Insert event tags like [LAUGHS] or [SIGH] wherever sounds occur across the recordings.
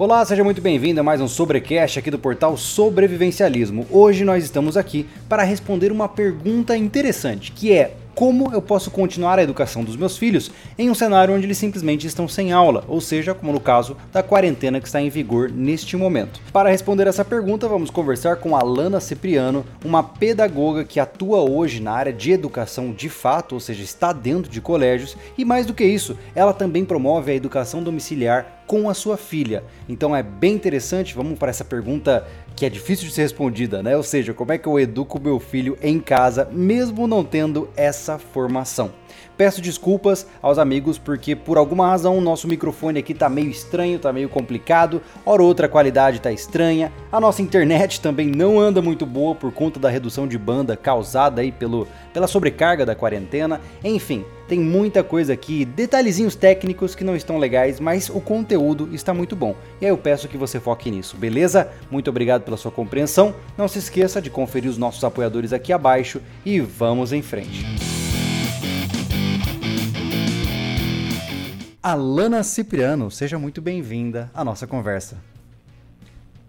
Olá, seja muito bem-vindo a mais um Sobrecast aqui do portal Sobrevivencialismo. Hoje nós estamos aqui para responder uma pergunta interessante, que é como eu posso continuar a educação dos meus filhos em um cenário onde eles simplesmente estão sem aula, ou seja, como no caso da quarentena que está em vigor neste momento. Para responder essa pergunta, vamos conversar com a Lana Cipriano, uma pedagoga que atua hoje na área de educação de fato, ou seja, está dentro de colégios, e mais do que isso, ela também promove a educação domiciliar com a sua filha. Então é bem interessante, vamos para essa pergunta que é difícil de ser respondida, né? Ou seja, como é que eu educo meu filho em casa, mesmo não tendo essa formação? Peço desculpas aos amigos porque por alguma razão o nosso microfone aqui tá meio estranho, tá meio complicado, hora outra a qualidade tá estranha, a nossa internet também não anda muito boa por conta da redução de banda causada aí pelo, pela sobrecarga da quarentena, enfim, tem muita coisa aqui, detalhezinhos técnicos que não estão legais, mas o conteúdo está muito bom. E aí eu peço que você foque nisso, beleza? Muito obrigado pela sua compreensão. Não se esqueça de conferir os nossos apoiadores aqui abaixo e vamos em frente. Alana Cipriano, seja muito bem-vinda à nossa conversa.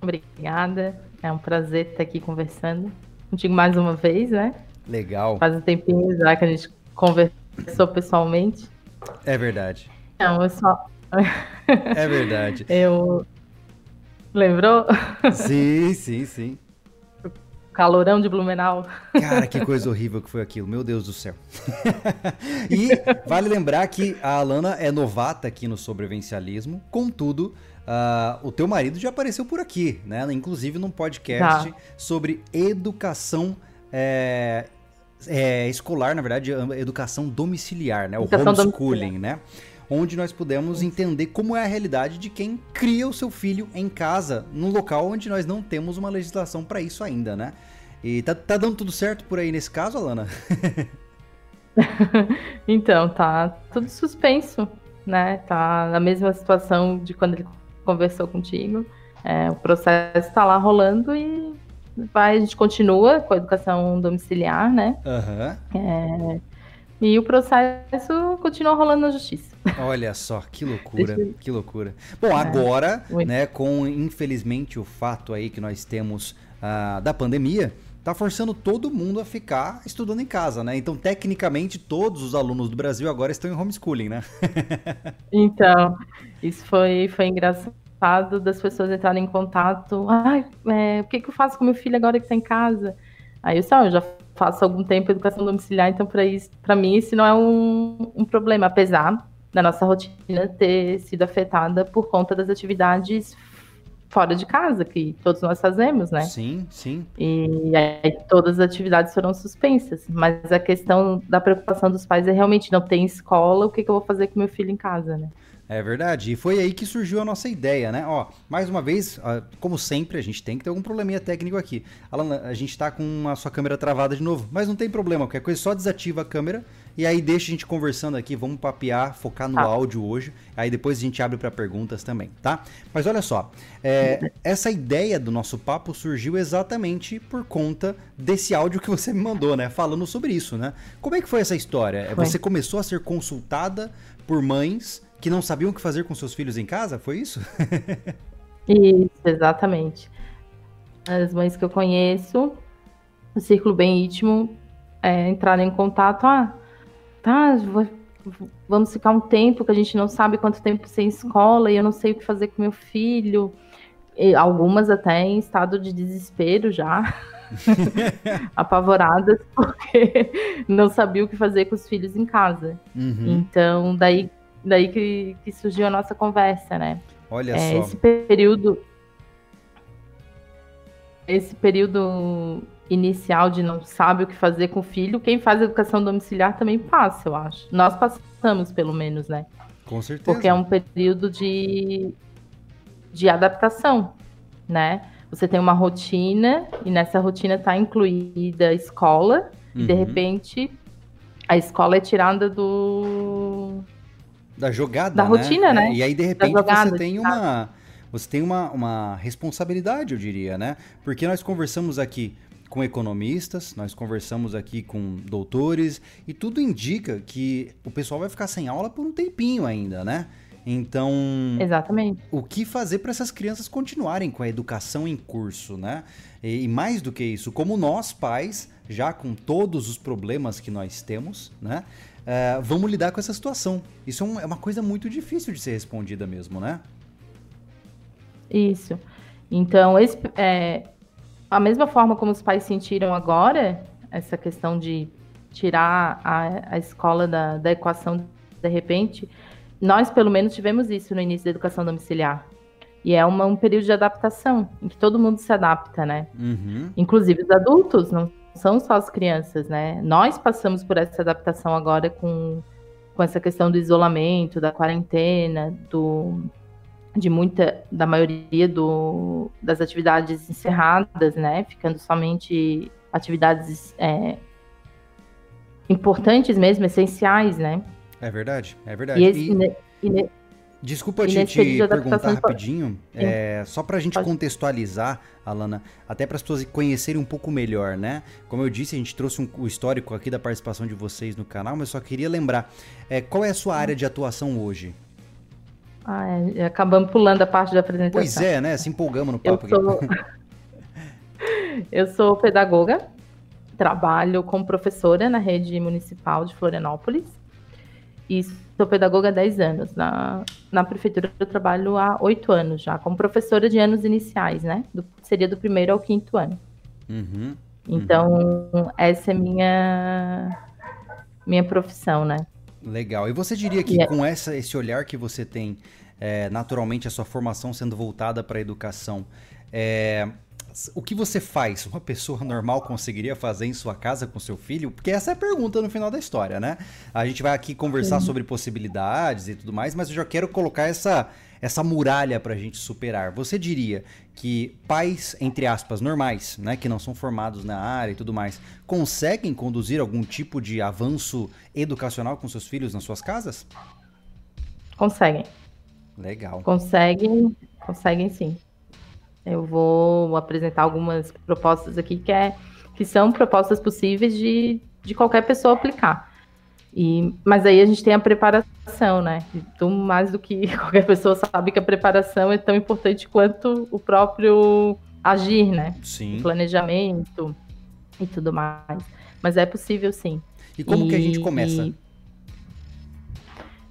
Obrigada, é um prazer estar aqui conversando contigo mais uma vez, né? Legal. Faz um tempinho já que a gente conversou pessoalmente. É verdade. Não, eu só. É verdade. [LAUGHS] eu. Lembrou? Sim, sim, sim. Calorão de Blumenau. Cara, que coisa horrível que foi aquilo, meu Deus do céu. [LAUGHS] e vale lembrar que a Alana é novata aqui no sobrevivencialismo, contudo, uh, o teu marido já apareceu por aqui, né? Inclusive num podcast tá. sobre educação é, é, escolar, na verdade, educação domiciliar, né? Educação o homeschooling, domiciliar. né? onde nós pudemos entender como é a realidade de quem cria o seu filho em casa, num local onde nós não temos uma legislação para isso ainda, né? E tá, tá dando tudo certo por aí nesse caso, Alana? [LAUGHS] então, tá tudo suspenso, né? Tá na mesma situação de quando ele conversou contigo. É, o processo está lá rolando e vai, a gente continua com a educação domiciliar, né? Uhum. É, e o processo continua rolando na justiça. Olha só, que loucura, que loucura. Bom, agora, é, né, com infelizmente o fato aí que nós temos uh, da pandemia, tá forçando todo mundo a ficar estudando em casa, né? Então, tecnicamente, todos os alunos do Brasil agora estão em homeschooling, né? [LAUGHS] então, isso foi, foi engraçado das pessoas entrarem em contato. Ai, é, o que, que eu faço com meu filho agora que está em casa? Aí eu, eu já faço algum tempo educação domiciliar, então para mim isso não é um, um problema, apesar da nossa rotina ter sido afetada por conta das atividades fora de casa, que todos nós fazemos, né? Sim, sim. E aí todas as atividades foram suspensas. Mas a questão da preocupação dos pais é realmente não tem escola, o que, que eu vou fazer com meu filho em casa, né? É verdade. E foi aí que surgiu a nossa ideia, né? Ó, mais uma vez, como sempre, a gente tem que ter algum probleminha técnico aqui. Alan, a gente tá com a sua câmera travada de novo, mas não tem problema, qualquer coisa só desativa a câmera e aí deixa a gente conversando aqui, vamos papear, focar no ah. áudio hoje. Aí depois a gente abre para perguntas também, tá? Mas olha só, é, essa ideia do nosso papo surgiu exatamente por conta desse áudio que você me mandou, né? Falando sobre isso, né? Como é que foi essa história? Foi. Você começou a ser consultada por mães que não sabiam o que fazer com seus filhos em casa? Foi isso? [LAUGHS] isso, exatamente. As mães que eu conheço, o círculo bem íntimo, é, entraram em contato. Ah, tá, vamos ficar um tempo que a gente não sabe quanto tempo sem escola e eu não sei o que fazer com meu filho. E algumas até em estado de desespero já. [LAUGHS] apavoradas [LAUGHS] porque não sabia o que fazer com os filhos em casa. Uhum. Então, daí daí que, que surgiu a nossa conversa, né? Olha é, só. Esse período. Esse período inicial de não sabe o que fazer com o filho, quem faz educação domiciliar também passa, eu acho. Nós passamos, pelo menos, né? Com certeza. Porque é um período de, de adaptação, né? Você tem uma rotina e nessa rotina está incluída a escola uhum. e de uhum. repente a escola é tirada do da jogada, da né? rotina, né? É, e aí de repente jogada, você tem uma você tem uma, uma responsabilidade, eu diria, né? Porque nós conversamos aqui com economistas, nós conversamos aqui com doutores e tudo indica que o pessoal vai ficar sem aula por um tempinho ainda, né? Então, Exatamente. o que fazer para essas crianças continuarem com a educação em curso, né? E, e, mais do que isso, como nós pais, já com todos os problemas que nós temos, né? Uh, vamos lidar com essa situação. Isso é, um, é uma coisa muito difícil de ser respondida mesmo, né? Isso. Então, esse, é, a mesma forma como os pais sentiram agora, essa questão de tirar a, a escola da, da equação de repente, nós pelo menos tivemos isso no início da educação domiciliar. E é uma, um período de adaptação, em que todo mundo se adapta, né? Uhum. Inclusive os adultos, não são só as crianças, né? Nós passamos por essa adaptação agora com, com essa questão do isolamento, da quarentena, do, de muita, da maioria do, das atividades encerradas, né? Ficando somente atividades é, importantes mesmo, essenciais, né? É verdade, é verdade. E esse, e, e, Desculpa te, te perguntar rapidinho, é, só para a gente Pode. contextualizar, Alana, até para as pessoas conhecerem um pouco melhor, né? Como eu disse, a gente trouxe um, o histórico aqui da participação de vocês no canal, mas só queria lembrar, é, qual é a sua área de atuação hoje? Ah, é, acabamos pulando a parte da apresentação. Pois é, né? Se empolgamos no papo eu sou... aqui. [LAUGHS] eu sou pedagoga, trabalho como professora na rede municipal de Florianópolis e sou pedagoga há 10 anos. Na, na prefeitura eu trabalho há 8 anos já, como professora de anos iniciais, né? Do, seria do primeiro ao quinto ano. Uhum, então, uhum. essa é minha minha profissão, né? Legal. E você diria que com essa, esse olhar que você tem, é, naturalmente a sua formação sendo voltada para a educação, é, o que você faz, uma pessoa normal conseguiria fazer em sua casa com seu filho? Porque essa é a pergunta no final da história, né? A gente vai aqui conversar Sim. sobre possibilidades e tudo mais, mas eu já quero colocar essa, essa muralha para a gente superar. Você diria que pais, entre aspas, normais, né, que não são formados na área e tudo mais, conseguem conduzir algum tipo de avanço educacional com seus filhos nas suas casas? Conseguem. Legal. Conseguem, conseguem sim. Eu vou apresentar algumas propostas aqui que, é, que são propostas possíveis de, de qualquer pessoa aplicar. E, mas aí a gente tem a preparação, né? Então, mais do que [LAUGHS] qualquer pessoa sabe que a preparação é tão importante quanto o próprio agir, né? Sim. O planejamento e tudo mais. Mas é possível sim. E como e, que a gente começa?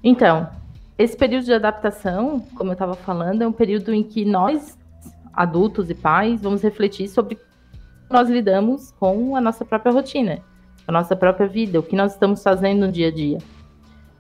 Então, esse período de adaptação, como eu estava falando, é um período em que nós adultos e pais, vamos refletir sobre como nós lidamos com a nossa própria rotina, a nossa própria vida, o que nós estamos fazendo no dia a dia.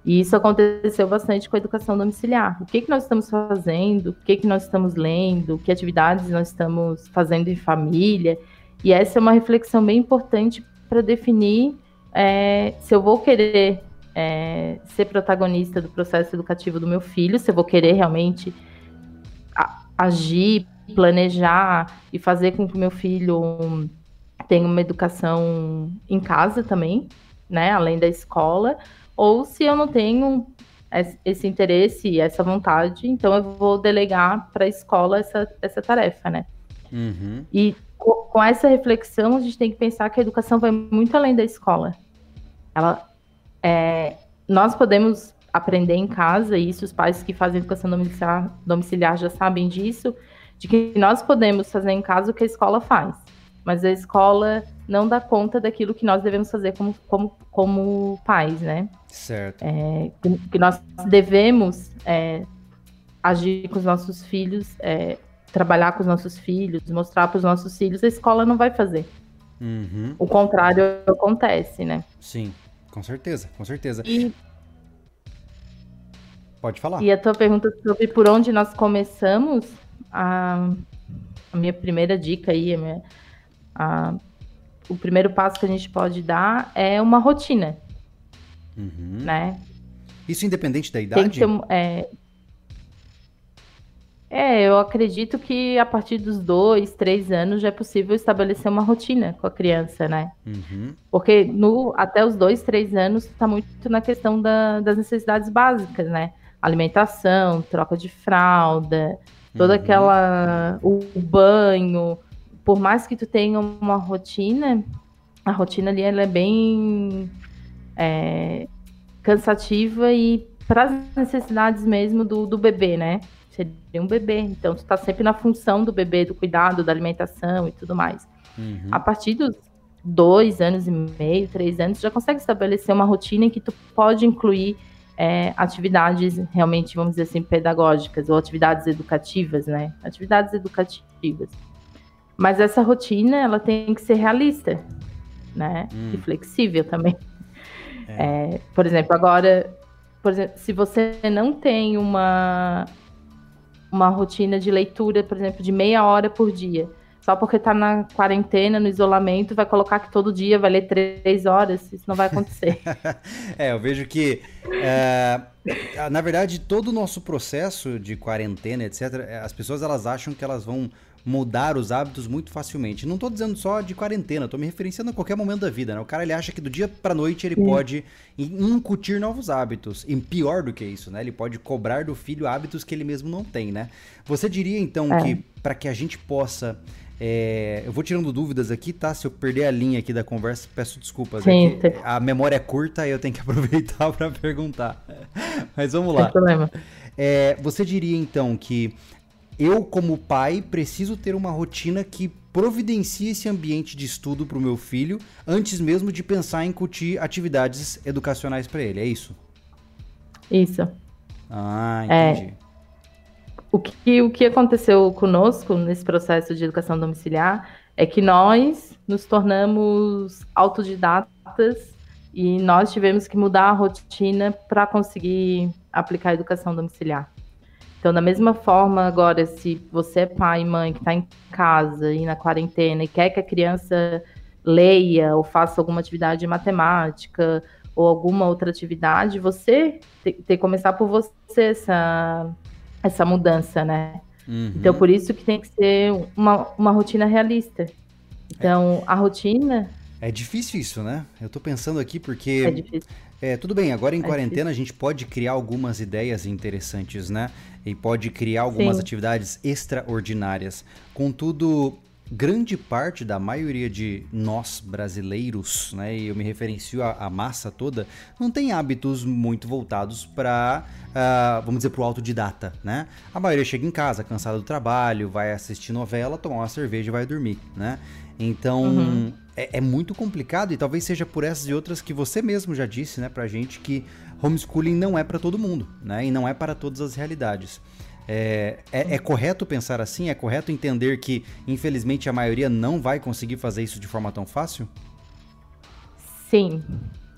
E isso aconteceu bastante com a educação domiciliar. O que, que nós estamos fazendo, o que, que nós estamos lendo, que atividades nós estamos fazendo em família. E essa é uma reflexão bem importante para definir é, se eu vou querer é, ser protagonista do processo educativo do meu filho, se eu vou querer realmente agir, planejar e fazer com que meu filho tenha uma educação em casa também, né, além da escola, ou se eu não tenho esse interesse e essa vontade, então eu vou delegar para a escola essa, essa tarefa, né? Uhum. E com essa reflexão, a gente tem que pensar que a educação vai muito além da escola. Ela, é, nós podemos aprender em casa, e isso os pais que fazem educação domiciliar, domiciliar já sabem disso, de que nós podemos fazer em casa o que a escola faz, mas a escola não dá conta daquilo que nós devemos fazer como, como, como pais, né? Certo. É, que nós devemos é, agir com os nossos filhos, é, trabalhar com os nossos filhos, mostrar para os nossos filhos, a escola não vai fazer. Uhum. O contrário acontece, né? Sim, com certeza, com certeza. E, Pode falar. E a tua pergunta sobre por onde nós começamos, a, a minha primeira dica aí, a minha, a, o primeiro passo que a gente pode dar é uma rotina, uhum. né? Isso independente da idade? Tem que ter, é, é, eu acredito que a partir dos dois, três anos já é possível estabelecer uma rotina com a criança, né? Uhum. Porque no, até os dois, três anos está muito na questão da, das necessidades básicas, né? Alimentação, troca de fralda, toda uhum. aquela o, banho, por mais que tu tenha uma rotina, a rotina ali ela é bem é, cansativa e para as necessidades mesmo do, do bebê, né? Seria um bebê, então tu tá sempre na função do bebê, do cuidado, da alimentação e tudo mais. Uhum. A partir dos dois anos e meio, três anos, já consegue estabelecer uma rotina em que tu pode incluir é, atividades realmente, vamos dizer assim, pedagógicas ou atividades educativas, né? Atividades educativas. Mas essa rotina, ela tem que ser realista, né? Hum. E flexível também. É. É, por exemplo, agora, por exemplo, se você não tem uma, uma rotina de leitura, por exemplo, de meia hora por dia, só porque tá na quarentena, no isolamento, vai colocar que todo dia vai ler três horas. Isso não vai acontecer. [LAUGHS] é, eu vejo que, é, na verdade, todo o nosso processo de quarentena, etc., as pessoas elas acham que elas vão mudar os hábitos muito facilmente. Não estou dizendo só de quarentena, estou me referenciando a qualquer momento da vida, né? O cara ele acha que do dia para noite ele Sim. pode incutir novos hábitos. E pior do que isso, né? Ele pode cobrar do filho hábitos que ele mesmo não tem, né? Você diria então é. que para que a gente possa é, eu vou tirando dúvidas aqui, tá? Se eu perder a linha aqui da conversa, peço desculpas. Sim, é a memória é curta e eu tenho que [LAUGHS] aproveitar para perguntar. [LAUGHS] Mas vamos lá. Sem problema. É, você diria então que eu, como pai, preciso ter uma rotina que providencie esse ambiente de estudo para o meu filho antes mesmo de pensar em incutir atividades educacionais para ele, é isso? Isso. Ah, entendi. É, o que, o que aconteceu conosco nesse processo de educação domiciliar é que nós nos tornamos autodidatas e nós tivemos que mudar a rotina para conseguir aplicar a educação domiciliar. Então, da mesma forma, agora, se você é pai e mãe que está em casa e na quarentena e quer que a criança leia ou faça alguma atividade de matemática ou alguma outra atividade, você tem, que começar por você essa, essa mudança, né? Uhum. Então, por isso que tem que ser uma, uma rotina realista. Então, a rotina. É difícil isso, né? Eu tô pensando aqui porque. É difícil. É, tudo bem, agora em é quarentena difícil. a gente pode criar algumas ideias interessantes, né? E pode criar algumas Sim. atividades extraordinárias. Contudo, grande parte da maioria de nós brasileiros, né, e eu me referencio à, massa toda, não tem hábitos muito voltados para, uh, ah, vamos dizer, para o autodidata, né? A maioria chega em casa cansada do trabalho, vai assistir novela, tomar uma cerveja e vai dormir, né? Então uhum. é, é, muito complicado e talvez seja por essas e outras que você mesmo já disse, né, pra gente que homeschooling não é para todo mundo, né? E não é para todas as realidades. É, é, é, correto pensar assim? É correto entender que, infelizmente, a maioria não vai conseguir fazer isso de forma tão fácil? Sim,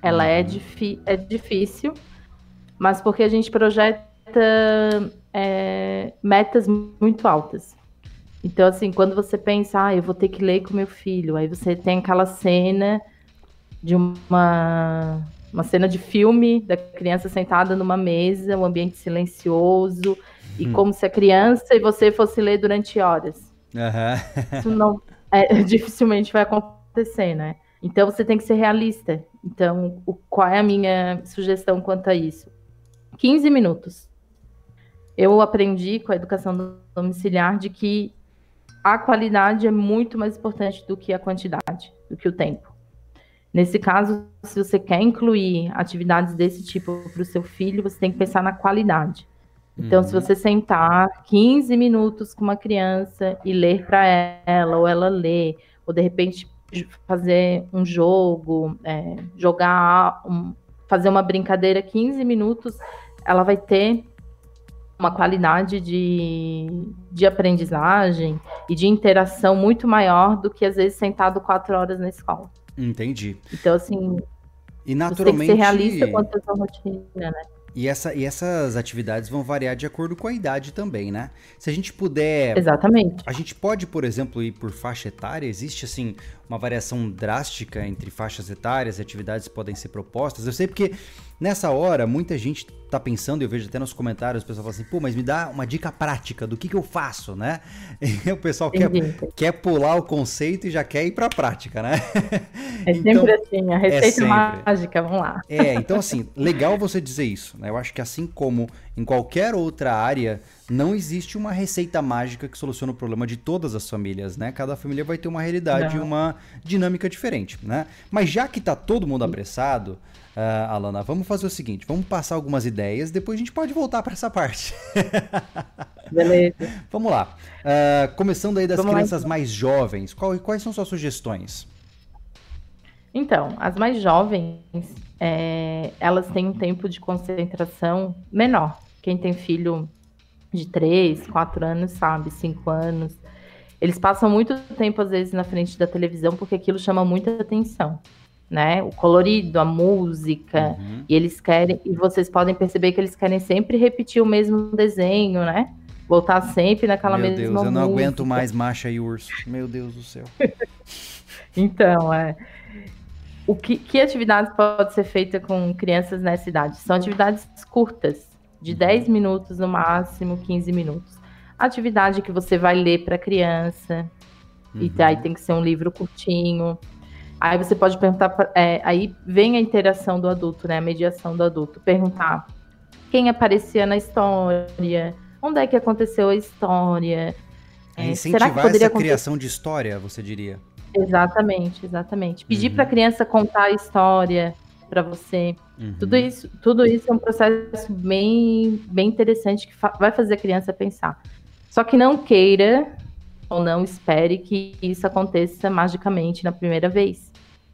ela é uhum. é, é difícil, mas porque a gente projeta é, metas muito altas. Então, assim, quando você pensa, ah, eu vou ter que ler com meu filho, aí você tem aquela cena de uma, uma cena de filme da criança sentada numa mesa, um ambiente silencioso, e hum. como se a criança e você fosse ler durante horas. Uhum. Isso não [LAUGHS] é, dificilmente vai acontecer, né? Então você tem que ser realista. Então, o, qual é a minha sugestão quanto a isso? 15 minutos. Eu aprendi com a educação domiciliar de que a qualidade é muito mais importante do que a quantidade, do que o tempo. Nesse caso, se você quer incluir atividades desse tipo para o seu filho, você tem que pensar na qualidade. Então, uhum. se você sentar 15 minutos com uma criança e ler para ela, ou ela ler, ou de repente fazer um jogo, é, jogar, um, fazer uma brincadeira 15 minutos, ela vai ter uma qualidade de, de aprendizagem e de interação muito maior do que às vezes sentado quatro horas na escola. Entendi. Então, assim, e naturalmente... você tem que ser realista quanto à sua rotina, né? E, essa, e essas atividades vão variar de acordo com a idade também, né? Se a gente puder. Exatamente. A gente pode, por exemplo, ir por faixa etária? Existe, assim, uma variação drástica entre faixas etárias e atividades que podem ser propostas? Eu sei porque nessa hora muita gente tá pensando, eu vejo até nos comentários, o pessoal fala assim, pô, mas me dá uma dica prática do que, que eu faço, né? [LAUGHS] E o pessoal quer, quer pular o conceito e já quer ir pra prática, né? [LAUGHS] É então, sempre assim, a é receita é mágica, vamos lá. É, então assim, legal você dizer isso, né? Eu acho que assim como em qualquer outra área não existe uma receita mágica que soluciona o problema de todas as famílias, né? Cada família vai ter uma realidade e uma dinâmica diferente, né? Mas já que tá todo mundo apressado, uh, Alana, vamos fazer o seguinte, vamos passar algumas ideias, depois a gente pode voltar para essa parte. [LAUGHS] Beleza. vamos lá. Uh, começando aí das vamos crianças lá, então. mais jovens, qual, quais são suas sugestões? Então, as mais jovens, é, elas têm um tempo de concentração menor. Quem tem filho de 3, 4 anos sabe, 5 anos. Eles passam muito tempo, às vezes, na frente da televisão porque aquilo chama muita atenção. Né? O colorido, a música, uhum. e eles querem, e vocês podem perceber que eles querem sempre repetir o mesmo desenho, né? Voltar sempre naquela Meu mesma Deus, música. eu não aguento mais Macha e Urso. Meu Deus do céu. [LAUGHS] então, é o que, que atividades pode ser feita com crianças nessa idade? São atividades curtas, de 10 uhum. minutos no máximo, 15 minutos. Atividade que você vai ler para a criança, uhum. e aí tem que ser um livro curtinho. Aí você pode perguntar, é, aí vem a interação do adulto, né? A mediação do adulto. Perguntar quem aparecia na história, onde é que aconteceu a história. É, incentivar será que poderia essa acontecer... criação de história, você diria? Exatamente, exatamente. Pedir uhum. para a criança contar a história para você. Uhum. Tudo isso, tudo isso é um processo bem, bem interessante que fa vai fazer a criança pensar. Só que não queira ou não espere que isso aconteça magicamente na primeira vez.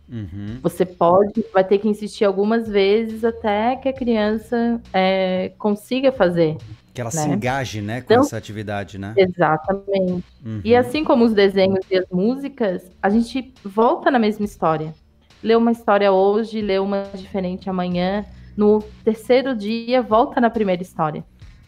Uhum. Você pode, vai ter que insistir algumas vezes até que a criança é, consiga fazer. Que ela né? se engaje, né, com então, essa atividade, né? Exatamente. Uhum. E assim como os desenhos e as músicas, a gente volta na mesma história. Lê uma história hoje, lê uma diferente amanhã. No terceiro dia, volta na primeira história.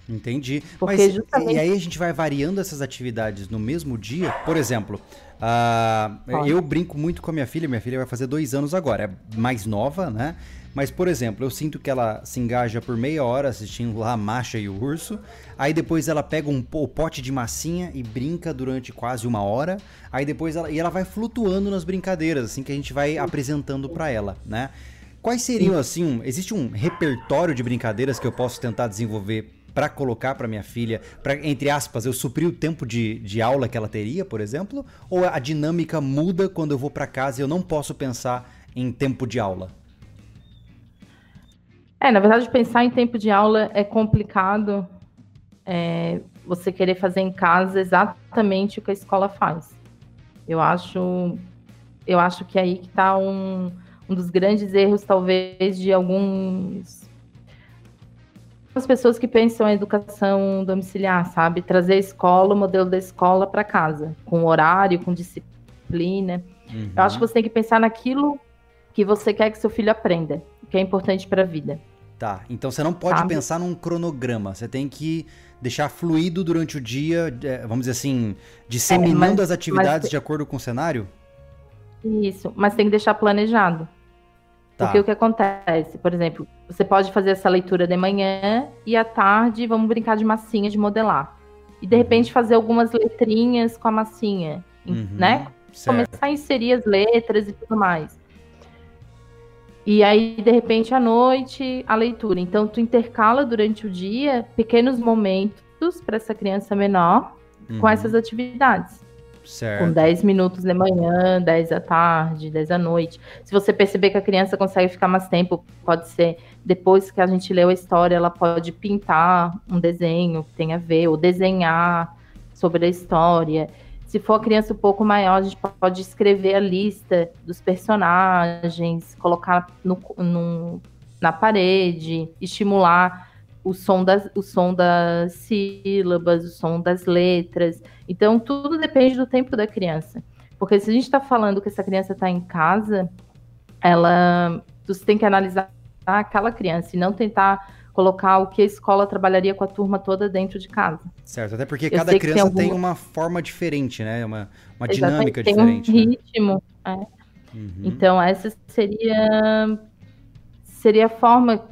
Entendi. Porque Mas justamente... e aí a gente vai variando essas atividades no mesmo dia? Por exemplo, uh, eu brinco muito com a minha filha. Minha filha vai fazer dois anos agora. É mais nova, né? Mas, por exemplo, eu sinto que ela se engaja por meia hora assistindo lá a Macha e o Urso. Aí depois ela pega um o pote de massinha e brinca durante quase uma hora. Aí depois ela, e ela vai flutuando nas brincadeiras, assim que a gente vai apresentando para ela, né? Quais seriam, assim, um, existe um repertório de brincadeiras que eu posso tentar desenvolver para colocar para minha filha, para entre aspas, eu suprir o tempo de, de aula que ela teria, por exemplo? Ou a dinâmica muda quando eu vou para casa e eu não posso pensar em tempo de aula? É, na verdade, pensar em tempo de aula é complicado. É, você querer fazer em casa exatamente o que a escola faz. Eu acho, eu acho que é aí que está um, um dos grandes erros, talvez, de alguns as pessoas que pensam em educação domiciliar, sabe? Trazer a escola, o modelo da escola para casa, com horário, com disciplina. Uhum. Eu acho que você tem que pensar naquilo que você quer que seu filho aprenda, que é importante para a vida. Tá, então você não pode Sabe? pensar num cronograma, você tem que deixar fluido durante o dia, é, vamos dizer assim, disseminando é, mas, as atividades mas... de acordo com o cenário? Isso, mas tem que deixar planejado. Tá. Porque o que acontece, por exemplo, você pode fazer essa leitura de manhã e à tarde vamos brincar de massinha, de modelar. E de uhum. repente fazer algumas letrinhas com a massinha, uhum, né? Certo. Começar a inserir as letras e tudo mais. E aí, de repente, à noite, a leitura. Então, tu intercala durante o dia pequenos momentos para essa criança menor uhum. com essas atividades. Certo. Com 10 minutos de manhã, 10 da tarde, 10 da noite. Se você perceber que a criança consegue ficar mais tempo, pode ser depois que a gente leu a história, ela pode pintar um desenho que tem a ver, ou desenhar sobre a história. Se for a criança um pouco maior, a gente pode escrever a lista dos personagens, colocar no, no, na parede, estimular o som, das, o som das sílabas, o som das letras. Então, tudo depende do tempo da criança. Porque se a gente está falando que essa criança está em casa, ela. Você tem que analisar aquela criança e não tentar colocar o que a escola trabalharia com a turma toda dentro de casa. Certo, até porque eu cada criança tem, algum... tem, uma forma diferente, né? Uma, uma dinâmica tem diferente. Tem um né? ritmo. É. Uhum. Então, essa seria, seria a forma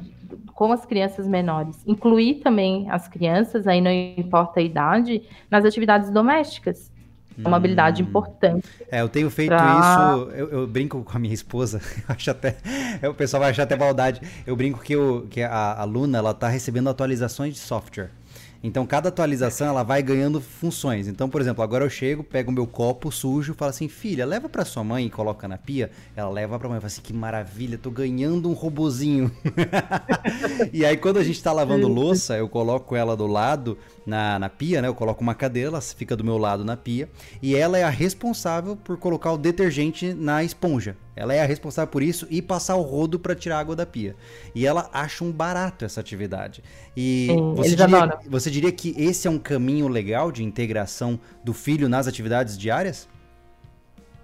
com as crianças menores. Incluir também as crianças, aí não importa a idade, nas atividades domésticas. É uma habilidade hum. importante. É, eu tenho feito pra... isso, eu, eu, brinco com a minha esposa, [LAUGHS] acho até, o pessoal vai achar até maldade. Eu brinco que, eu, que a, a Luna, ela tá recebendo atualizações de software. Então cada atualização ela vai ganhando funções. Então, por exemplo, agora eu chego, pego o meu copo sujo, falo assim: "Filha, leva para sua mãe e coloca na pia". Ela leva para mãe, fala assim: "Que maravilha, tô ganhando um robozinho". [LAUGHS] e aí quando a gente tá lavando louça, eu coloco ela do lado na, na pia, né? Eu coloco uma cadeira, ela fica do meu lado na pia, e ela é a responsável por colocar o detergente na esponja. Ela é a responsável por isso e passar o rodo para tirar água da pia. E ela acha um barato essa atividade. E Sim, você, diria, você diria que esse é um caminho legal de integração do filho nas atividades diárias?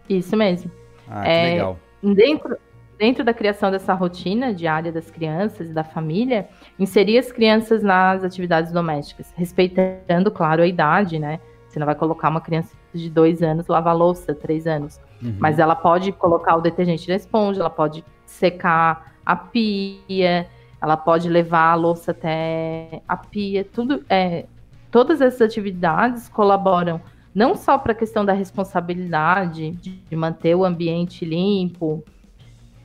Isso mesmo. Ah, que É, legal. Dentro, dentro da criação dessa rotina diária das crianças e da família, inserir as crianças nas atividades domésticas, respeitando, claro, a idade, né? Você não vai colocar uma criança de dois anos lavar louça, três anos. Uhum. Mas ela pode colocar o detergente na esponja, ela pode secar a pia, ela pode levar a louça até a pia, tudo é, todas essas atividades colaboram não só para a questão da responsabilidade de, manter o ambiente limpo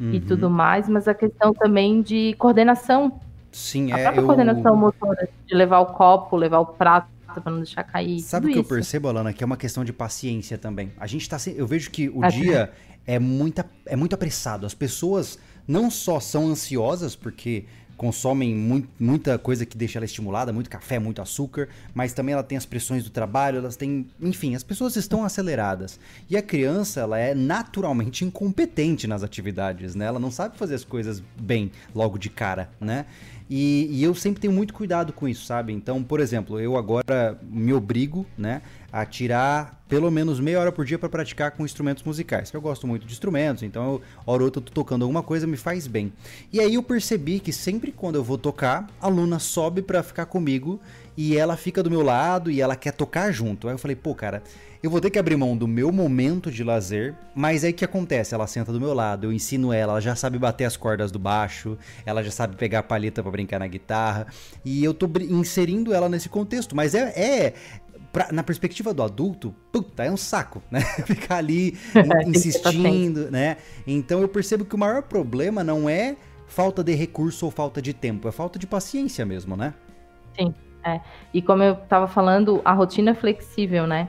e Uhum. tudo mais, mas a questão também de coordenação, Sim, a é. própria Eu... coordenação motora, de levar o copo, levar o prato para não deixar cair. Sabe o que eu isso. percebo, Alana? Que é uma questão de paciência também. A gente tá. Eu vejo que o É. dia é, muita, é muito apressado. As pessoas não só são ansiosas, porque consomem mui- muita coisa que deixa ela estimulada, muito café, muito açúcar, mas também ela tem as pressões do trabalho, elas têm. Enfim, as pessoas estão aceleradas. E a criança, ela é naturalmente incompetente nas atividades, né? Ela não sabe fazer as coisas bem logo de cara, né? E, e eu sempre tenho muito cuidado com isso, sabe? Então, por exemplo, eu agora me obrigo, né, a tirar pelo menos meia hora por dia para praticar com instrumentos musicais. Eu gosto muito de instrumentos, então eu, hora ou outra eu tô tocando alguma coisa, me faz bem. E aí eu percebi que sempre quando eu vou tocar, a Luna sobe para ficar comigo e ela fica do meu lado e ela quer tocar junto. Aí eu falei, pô, cara, eu vou ter que abrir mão do meu momento de lazer, mas aí o que acontece? Ela senta do meu lado, eu ensino ela, ela já sabe bater as cordas do baixo, ela já sabe pegar a palheta pra brincar na guitarra, e eu tô inserindo ela nesse contexto, mas é. é pra- na perspectiva do adulto, puta, é um saco, né? [LAUGHS] Ficar ali [LAUGHS] in- insistindo, né? Então eu percebo que o maior problema não é falta de recurso ou falta de tempo, é falta de paciência mesmo, né? E como eu estava falando, a rotina flexível, né?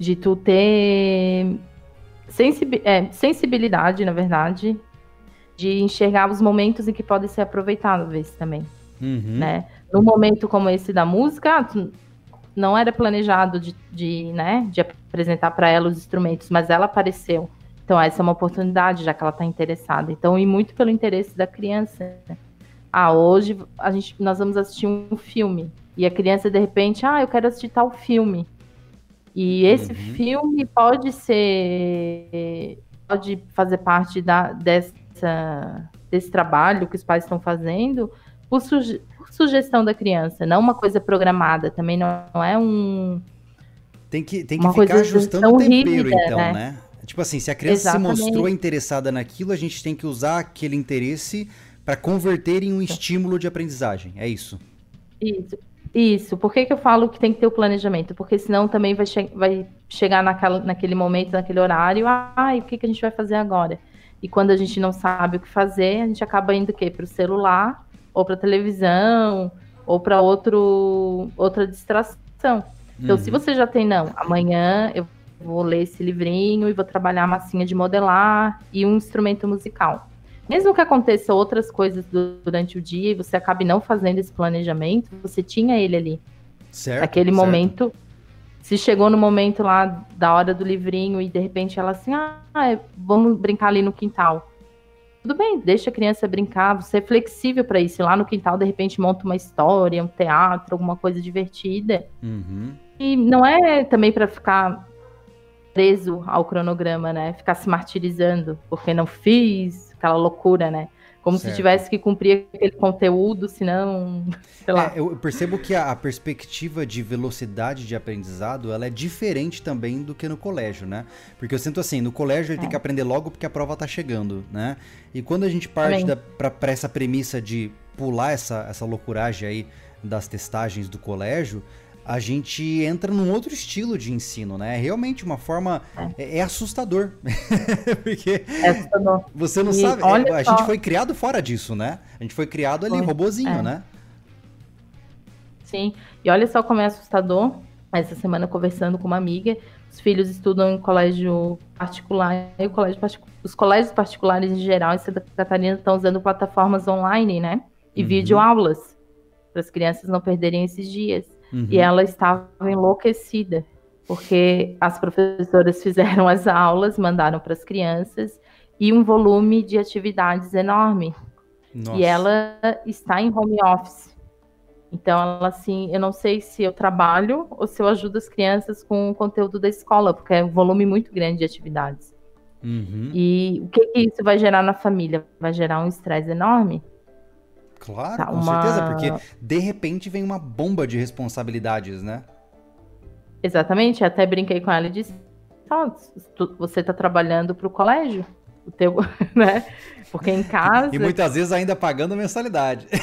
De tu ter sensibi- é, sensibilidade, na verdade, de enxergar os momentos em que podem ser aproveitáveis também, Uhum. né? Num momento como esse da música, não era planejado de, de, né, de apresentar para ela os instrumentos, mas ela apareceu. Então, essa é uma oportunidade, já que ela está interessada. Então, e muito pelo interesse da criança. Ah, hoje a gente, nós vamos assistir um filme. E a criança, de repente, ah, eu quero assistir tal filme. E esse Uhum. filme pode ser. pode fazer parte da, dessa, desse trabalho que os pais estão fazendo por, suge- por sugestão da criança, não uma coisa programada. Também não, não é um. Tem que, tem que Uma ficar ajustando o tempero, rígida, então, né? né? Tipo assim, se a criança Exatamente. se mostrou interessada naquilo, a gente tem que usar aquele interesse para converter em um estímulo de aprendizagem. É isso. Isso. Isso. Por que, que eu falo que tem que ter o planejamento? Porque senão também vai, che vai chegar naquela, naquele momento, naquele horário, ai, o que, que a gente vai fazer agora? E quando a gente não sabe o que fazer, a gente acaba indo o quê? Para o celular, ou para televisão, ou para outra distração. Então, se Uhum. você já tem, não, amanhã eu vou ler esse livrinho e vou trabalhar a massinha de modelar e um instrumento musical. Mesmo que aconteça outras coisas du- durante o dia e você acabe não fazendo esse planejamento, você tinha ele ali. Certo. Naquele certo. momento, se chegou no momento lá da hora do livrinho e de repente ela assim, ah, é, vamos brincar ali no quintal. Tudo bem, deixa a criança brincar, você é flexível para isso. Lá no quintal, de repente, monta uma história, um teatro, alguma coisa divertida. Uhum. E não é também para ficar preso ao cronograma, né? Ficar se martirizando porque não fiz, aquela loucura, né? Como Certo. se tivesse que cumprir aquele conteúdo, senão, [LAUGHS] sei lá. É, eu percebo que a, a perspectiva de velocidade de aprendizado ela é diferente também do que no colégio, né? Porque eu sinto assim, no colégio ele tem É. que aprender logo porque a prova tá chegando, né? E quando a gente parte Também. da, pra, pra essa premissa de pular essa, essa loucuragem aí das testagens do colégio, a gente entra num outro estilo de ensino, né? É realmente uma forma. É, é assustador. [LAUGHS] porque É assustador. você não E sabe. é, a só. gente foi criado fora disso, né? A gente foi criado ali, Foi. robozinho, É. né? Sim, e olha só como é assustador. Essa semana, conversando com uma amiga, os filhos estudam em colégio particular, e o colégio os colégios particulares em geral em Santa Catarina estão usando plataformas online, né? E uhum. videoaulas, para as crianças não perderem esses dias. Uhum. E ela estava enlouquecida, porque as professoras [LAUGHS] fizeram as aulas, mandaram para as crianças, e um volume de atividades enorme. Nossa. E ela está em home office. Então, ela assim, eu não sei se eu trabalho ou se eu ajudo as crianças com o conteúdo da escola, porque é um volume muito grande de atividades. Uhum. E o que, que, isso vai gerar na família? Vai gerar um estresse enorme? Claro, tá, com uma... certeza, porque de repente vem uma bomba de responsabilidades, né? Exatamente, até brinquei com ela e disse: você está trabalhando para o colégio? o teu, [LAUGHS] né? Porque em casa. E muitas vezes ainda pagando mensalidade. [LAUGHS]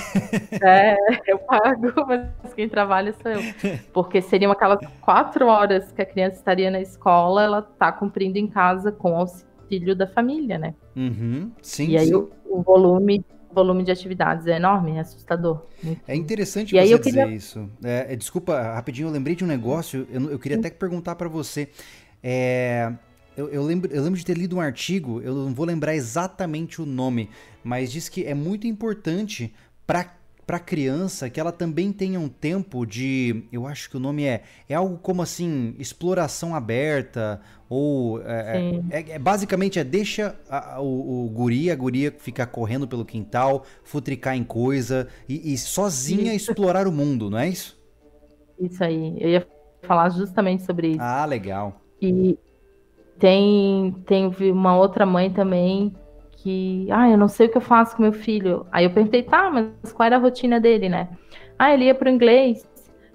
É, eu pago, [LAUGHS] mas quem trabalha sou eu. Porque seriam aquelas quatro horas que a criança estaria na escola, ela está cumprindo em casa com o auxílio da família, né? Uhum, sim. E aí sim. O, o, volume. Volume de atividades é enorme, é assustador. É interessante e você dizer queria... isso. É, é, desculpa, rapidinho, eu lembrei de um negócio, eu, eu queria até perguntar para você. É, eu, eu, lembro, eu lembro de ter lido um artigo, eu não vou lembrar exatamente o nome, mas diz que é muito importante para para criança que ela também tenha um tempo de, eu acho que o nome é, é algo como assim exploração aberta ou é, é, é, é basicamente é deixa a, o, o guri, a guria ficar correndo pelo quintal, futricar em coisa e, e sozinha isso. explorar o mundo, não é isso? Isso aí, eu ia falar justamente sobre isso. Ah, legal. E, tem, tem uma outra mãe também que, ah, eu não sei o que eu faço com meu filho. Aí eu perguntei, tá, mas qual era a rotina dele, né? Ah, ele ia para o inglês,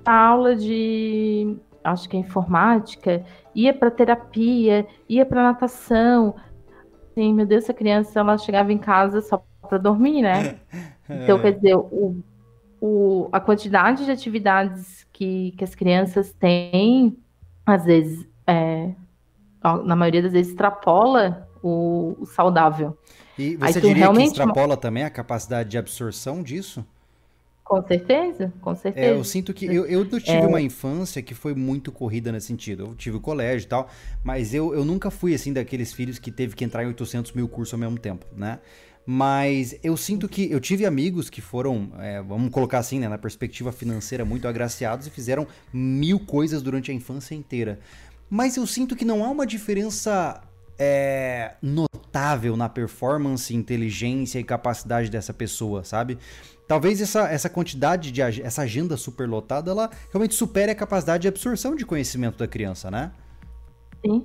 a aula de, acho que é informática, ia para terapia, ia para natação. Sim, meu Deus, essa criança ela chegava em casa só para dormir, né? [LAUGHS] Então, quer dizer, o, o, a quantidade de atividades que, que as crianças têm, às vezes, é, na maioria das vezes, extrapola o, o saudável. E você Aí, diria realmente... que extrapola também a capacidade de absorção disso? Com certeza, com certeza. É, eu sinto que eu, eu tive é... uma infância que foi muito corrida nesse sentido. Eu tive o colégio e tal, mas eu, eu nunca fui assim daqueles filhos que teve que entrar em 800 mil cursos ao mesmo tempo, né? Mas eu sinto que eu tive amigos que foram, é, vamos colocar assim, né, na perspectiva financeira, muito agraciados e fizeram mil coisas durante a infância inteira mas eu sinto que não há uma diferença é, notável na performance, inteligência e capacidade dessa pessoa, sabe? Talvez essa, essa quantidade de essa agenda superlotada, ela realmente supere a capacidade de absorção de conhecimento da criança, né? Sim.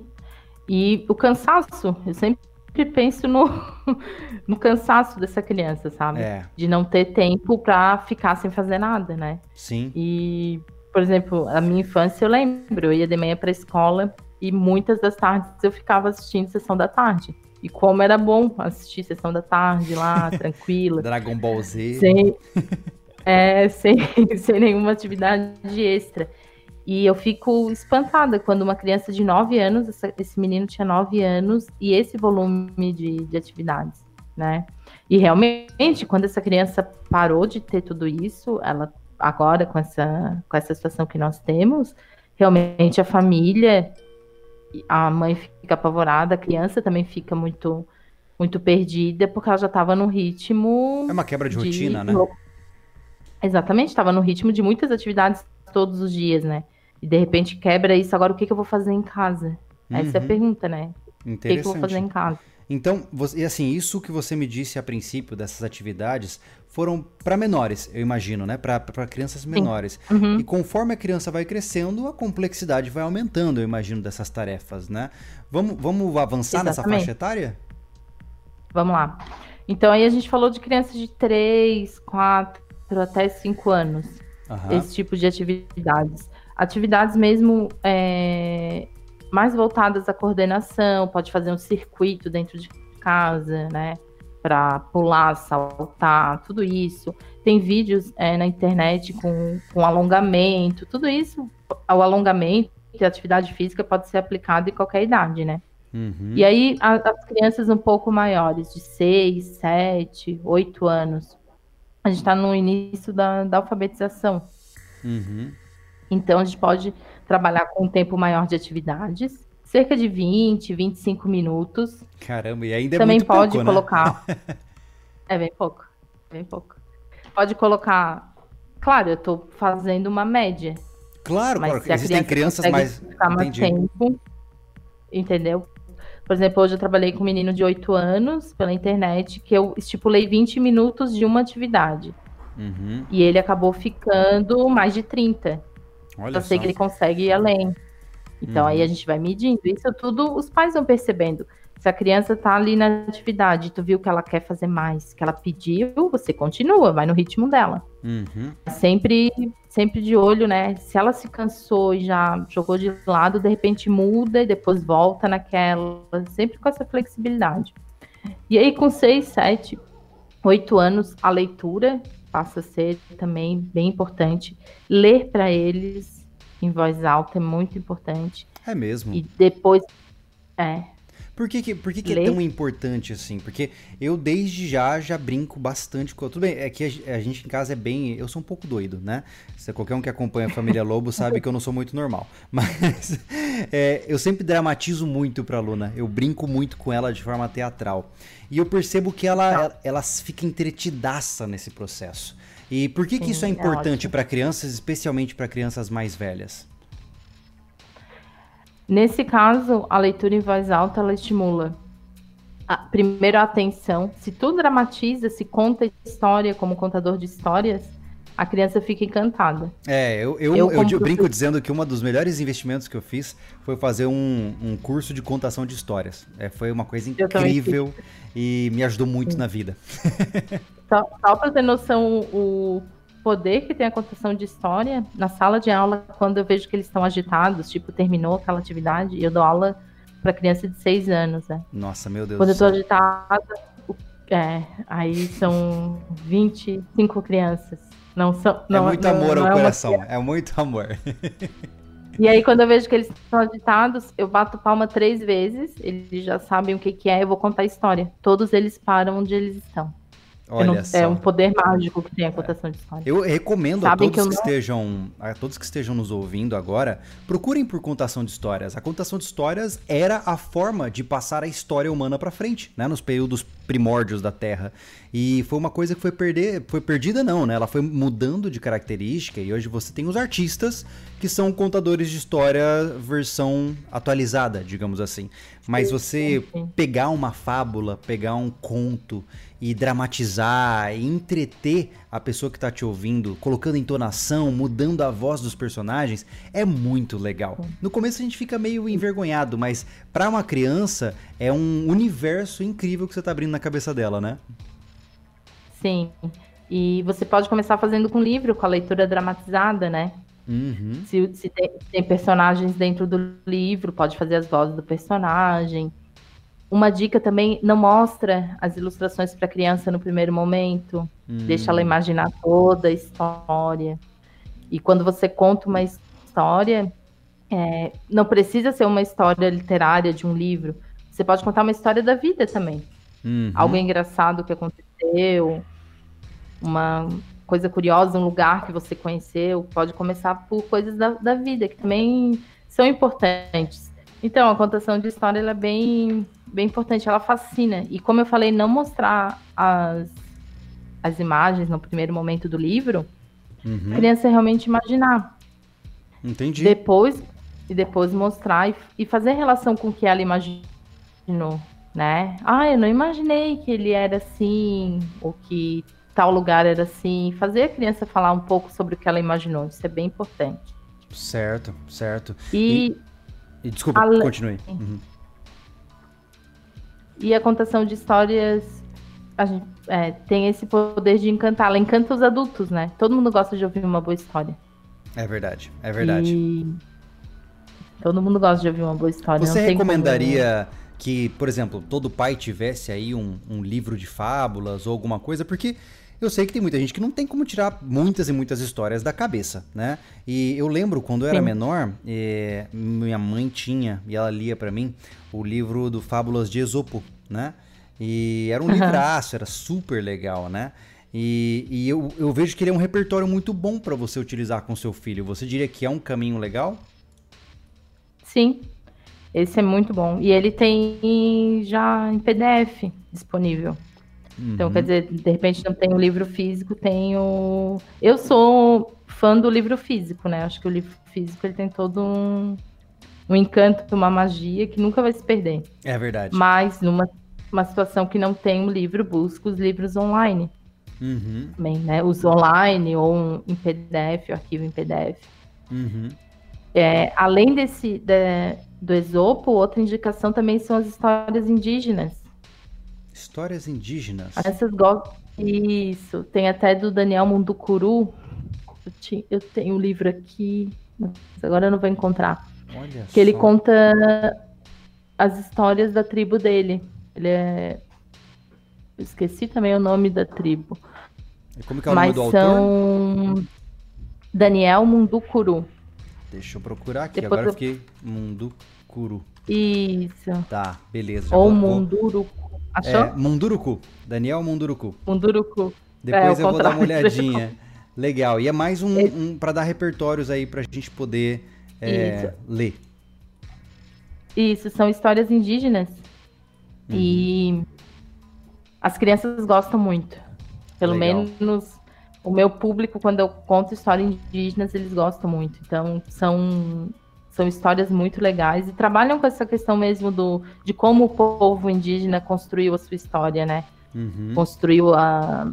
E o cansaço, eu sempre penso no, [LAUGHS] no cansaço dessa criança, sabe? É. De não ter tempo para ficar sem fazer nada, né? Sim. E por exemplo, a minha infância eu lembro, eu ia de manhã para escola e muitas das tardes eu ficava assistindo sessão da tarde. E como era bom assistir sessão da tarde lá, [LAUGHS] tranquila. Dragon Ball Z. Sem, é, sem, [LAUGHS] sem nenhuma atividade extra. E eu fico espantada quando uma criança de 9 anos, essa, esse menino tinha 9 anos, e esse volume de, de atividades, né? E realmente, quando essa criança parou de ter tudo isso, ela agora com essa, com essa situação que nós temos, realmente a família, a mãe fica apavorada, a criança também fica muito muito perdida, porque ela já estava no ritmo. É uma quebra de, de... rotina, né? Exatamente, estava no ritmo de muitas atividades todos os dias, né? E de repente quebra isso, agora o que, que eu vou fazer em casa? Uhum. Essa é a uhum. pergunta, né? O que, que eu vou fazer em casa? Então, você, e assim, isso que você me disse a princípio dessas atividades foram para menores, eu imagino, né? Para crianças menores. Uhum. E conforme a criança vai crescendo, a complexidade vai aumentando, eu imagino, dessas tarefas, né? Vamos, vamos avançar Exatamente. nessa faixa etária? Vamos lá. Então, aí a gente falou de crianças de 3, 4 até 5 anos. Uhum. Esse tipo de atividades. Atividades mesmo é, mais voltadas à coordenação, pode fazer um circuito dentro de casa, né? Para pular, saltar, tudo isso. Tem vídeos é, na internet com, com alongamento, tudo isso. O alongamento e a atividade física pode ser aplicado em qualquer idade, né? Uhum. E aí, a, as crianças um pouco maiores, de 6, 7, 8 anos, a gente está no início da, da alfabetização. Uhum. Então a gente pode trabalhar com um tempo maior de atividades, cerca de 20, 25 minutos. Caramba, e ainda é Também muito pode pouco, né? colocar. [LAUGHS] é bem pouco, bem pouco. Pode colocar. Claro, eu estou fazendo uma média. Claro, Mas claro, existem criança crianças mais. mais tempo, entendeu? Por exemplo, hoje eu trabalhei com um menino de 8 anos pela internet, que eu estipulei 20 minutos de uma atividade. Uhum. E ele acabou ficando mais de 30. Olha eu sei só. que ele consegue ir além. Então Uhum. aí a gente vai medindo. Isso tudo os pais vão percebendo. Se a criança tá ali na atividade, tu viu que ela quer fazer mais, que ela pediu, você continua, vai no ritmo dela. Uhum. Sempre, sempre de olho, né? Se ela se cansou e já jogou de lado, de repente muda e depois volta naquela, sempre com essa flexibilidade. E aí, com 6, 7, 8 anos, a leitura passa a ser também bem importante. Ler para eles em voz alta é muito importante. É mesmo. E depois. É, Por que, que, por que, que é tão importante assim? Porque eu desde já já brinco bastante com. Tudo bem, é que a, a gente em casa é bem. Eu sou um pouco doido, né? Se qualquer um que acompanha a família [LAUGHS] Lobo sabe que eu não sou muito normal. Mas [LAUGHS] é, eu sempre dramatizo muito pra Luna. Eu brinco muito com ela de forma teatral. E eu percebo que ela, Tá. ela, ela fica entretidaça nesse processo. E por que, que Sim, isso é é importante ótimo. pra crianças, especialmente pra crianças mais velhas? Nesse caso, a leitura em voz alta ela estimula a, primeiro a atenção. Se tu dramatiza, se conta história como contador de histórias, a criança fica encantada. É, eu, eu, Eu, eu brinco dizendo que um dos melhores investimentos que eu fiz foi fazer um, um curso de contação de histórias. É, foi uma coisa incrível e me ajudou muito na vida. [LAUGHS] Só, só para ter noção o poder que tem a contação de história, na sala de aula, quando eu vejo que eles estão agitados, tipo, terminou aquela atividade, eu dou aula para criança de 6 anos, né? Nossa, meu Deus Quando do eu tô agitada, é, aí são 25 crianças. Não são. É Não, muito não- amor não ao é uma coração, é muito amor. E aí, quando eu vejo que eles estão agitados, eu bato palma três vezes, eles já sabem o que, que é, eu vou contar a história. Todos eles param onde eles estão. Olha não- é um poder mágico que tem a contação de história. Eu recomendo a Sabem todos que que, não- estejam, a todos que estejam nos ouvindo agora, procurem por contação de histórias. A contação de histórias era a forma de passar a história humana pra frente, né, nos períodos primórdios da Terra. E foi uma coisa que foi perder, foi perdida não, né? Ela foi mudando de característica e hoje você tem os artistas que são contadores de história versão atualizada, digamos assim. Mas você pegar uma fábula, pegar um conto e dramatizar, e entreter a pessoa que tá te ouvindo, colocando entonação, mudando a voz dos personagens, é muito legal. No começo a gente fica meio envergonhado, mas pra uma criança é um universo incrível que você tá abrindo na cabeça dela, né? Sim. E você pode começar fazendo com livro, com a leitura dramatizada, né? Uhum. Se, se tem, se tem personagens dentro do livro, pode fazer as vozes do personagem. Uma dica também, não mostra as ilustrações para a criança no primeiro momento. Deixa ela imaginar toda a história. E quando você conta uma história, é, não precisa ser uma história literária de um livro. Você pode contar uma história da vida também. Uhum. Algo engraçado que aconteceu, uma coisa curiosa, um lugar que você conheceu. Pode começar por coisas da, da vida, que também são importantes. Então, a contação de história é bem, bem importante, ela fascina. E como eu falei, não mostrar as, as imagens no primeiro momento do livro, Uhum. a criança realmente imaginar. Entendi. Depois, e depois mostrar e, e fazer relação com o que ela imaginou, né? Ah, eu não imaginei que ele era assim, ou que tal lugar era assim. Fazer a criança falar um pouco sobre o que ela imaginou, isso é bem importante. Certo, certo. E, E desculpa, Ale- continue. Uhum. E a contação de histórias a gente, é, tem esse poder de encantar. Ela encanta os adultos, né? Todo mundo gosta de ouvir uma boa história. É verdade, é verdade. E todo mundo gosta de ouvir uma boa história. Você não tem como- recomendaria que, por exemplo, todo pai tivesse aí um, um livro de fábulas ou alguma coisa? Porque eu sei que tem muita gente que não tem como tirar muitas e muitas histórias da cabeça, né? E eu lembro quando eu era Sim. menor, eh, minha mãe tinha, e ela lia pra mim, o livro do Fábulas de Esopo, né? E era um Aham. livraço, era super legal, né? E, e eu, eu vejo que ele é um repertório muito bom para você utilizar com seu filho. Você diria que é um caminho legal? Sim, esse é muito bom. E ele tem já em PDF disponível. Uhum. Então, quer dizer, de repente não tem o livro físico, tem o. Eu sou fã do livro físico, né? Acho que o livro físico ele tem todo um, um encanto, uma magia que nunca vai se perder. É verdade. Mas numa uma situação que não tem um livro, busca os livros online. Uhum. Também, né? Os online ou em PDF, o arquivo em PDF. Uhum. É, além desse de, do Esopo, outra indicação também são as histórias indígenas. Histórias indígenas? Essas gostam. Isso. Tem até do Daniel Munducuru. Eu, tinha, eu tenho um livro aqui, mas agora eu não vou encontrar. Olha que só. ele conta as histórias da tribo dele. Ele é. Eu esqueci também o nome da tribo. E como que é o Mas nome do são... autor? Daniel Munducuru. Deixa eu procurar aqui, Depois agora eu fiquei Munducuru. Isso. Tá, beleza. Ou vou... Munduruku. Achou? É, Munduruku. Daniel Munduruku. Munduruku. Depois é, eu vou dar uma olhadinha. Legal. E é mais um, um para dar repertórios aí pra gente poder é, ler. Isso, são histórias indígenas. Uhum. E as crianças gostam muito. Pelo Legal. menos o meu público, quando eu conto histórias indígenas, eles gostam muito. Então, são, são histórias muito legais e trabalham com essa questão mesmo do, de como o povo indígena construiu a sua história, né? Uhum. Construiu a,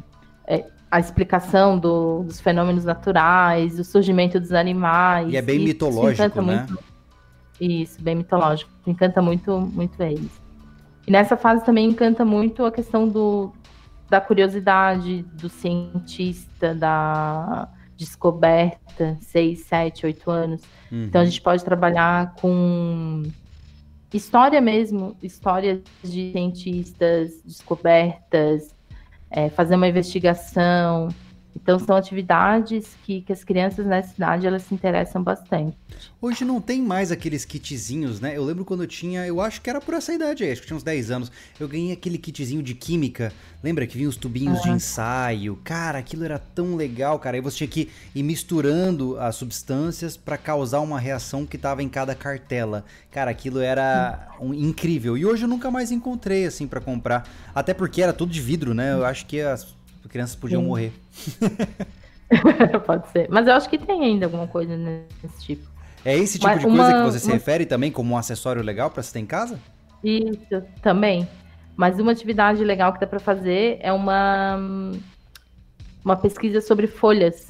é, a explicação do, dos fenômenos naturais, o surgimento dos animais. E é bem mitológico, né? Muito, isso, bem mitológico. Encanta muito, muito eles. E nessa fase também encanta muito a questão do, da curiosidade do cientista, da descoberta, 6, 7, 8 anos. Uhum. Então a gente pode trabalhar com história mesmo, histórias de cientistas, descobertas, é, fazer uma investigação. Então são atividades que, que as crianças nessa cidade elas se interessam bastante. Hoje não tem mais aqueles kitzinhos, né? Eu lembro quando eu tinha, eu acho que era por essa idade aí, acho que tinha uns 10 anos, eu ganhei aquele kitzinho de química. Lembra que vinha os tubinhos de ensaio? Cara, aquilo era tão legal, cara. Aí você tinha que ir misturando as substâncias para causar uma reação que tava em cada cartela. Cara, aquilo era um, incrível. E hoje eu nunca mais encontrei assim para comprar, até porque era tudo de vidro, né? Eu acho que as crianças podiam Sim. morrer. [LAUGHS] Pode ser. Mas eu acho que tem ainda alguma coisa nesse tipo. É esse tipo Mas de coisa que você se uma... refere também como um acessório legal para você ter em casa? Isso, também. Mas uma atividade legal que dá para fazer é uma uma pesquisa sobre folhas.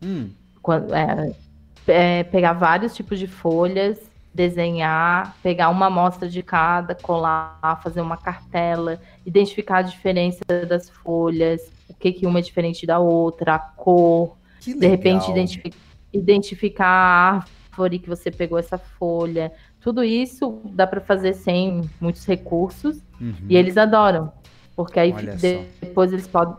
Hum. Quando, é, é, pegar vários tipos de folhas, desenhar, pegar uma amostra de cada, colar, fazer uma cartela, identificar a diferença das folhas, o que, que uma é diferente da outra, a cor, de repente identificar, identificar a árvore que você pegou essa folha. Tudo isso dá para fazer sem muitos recursos uhum. e eles adoram, porque aí depois eles podem,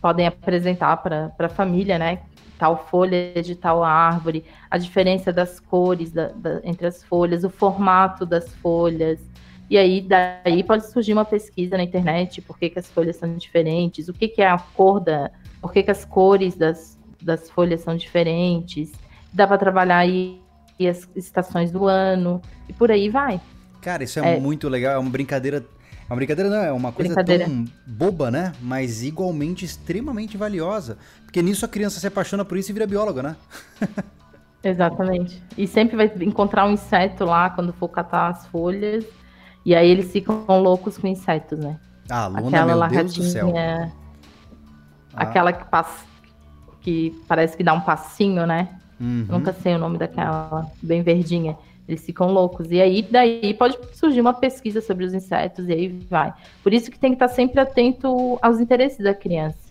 podem apresentar para a família, né? Tal folha de tal árvore, a diferença das cores da, da, entre as folhas, o formato das folhas. E aí, daí pode surgir uma pesquisa na internet, por que, que as folhas são diferentes, o que, que é a cor da. por que, que as cores das, das folhas são diferentes. Dá para trabalhar aí as estações do ano, e por aí vai. Cara, isso é, é muito legal, é uma brincadeira. Uma brincadeira não, é uma coisa tão boba, né? Mas igualmente extremamente valiosa. Porque nisso a criança se apaixona por isso e vira bióloga, né? [LAUGHS] Exatamente. E sempre vai encontrar um inseto lá quando for catar as folhas. E aí eles ficam loucos com insetos, né? Ah, Luna, aquela meu Deus do céu. Ah. Aquela que passa, que parece que dá um passinho, né? Uhum. Nunca sei o nome daquela, bem verdinha. Eles ficam loucos. E aí, daí pode surgir uma pesquisa sobre os insetos e aí vai. Por isso que tem que estar sempre atento aos interesses da criança.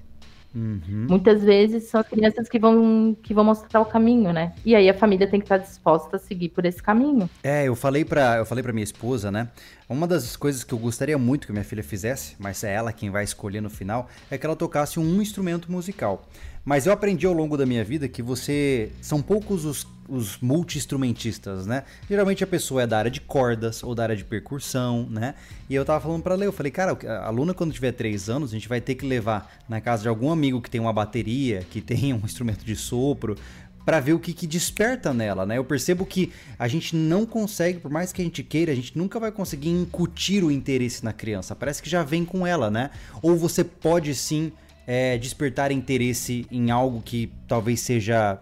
Uhum. Muitas vezes são as crianças que vão, que vão mostrar o caminho, né? E aí a família tem que estar disposta a seguir por esse caminho. É, eu falei para eu falei para minha esposa, né? Uma das coisas que eu gostaria muito que minha filha fizesse, mas é ela quem vai escolher no final, é que ela tocasse um instrumento musical. Mas eu aprendi ao longo da minha vida que você. São poucos os, os multi-instrumentistas, né? Geralmente a pessoa é da área de cordas ou da área de percussão, né? E eu tava falando pra ler, eu falei, cara, a aluna quando tiver 3 anos, a gente vai ter que levar na casa de algum amigo que tem uma bateria, que [LAUGHS] tem um instrumento de sopro, para ver o que, que, desperta nela, né? Eu percebo que a gente não consegue, por mais que a gente queira, a gente nunca vai conseguir incutir o interesse na criança. Parece que já vem com ela, né? Ou você pode sim é, despertar interesse em algo que talvez seja,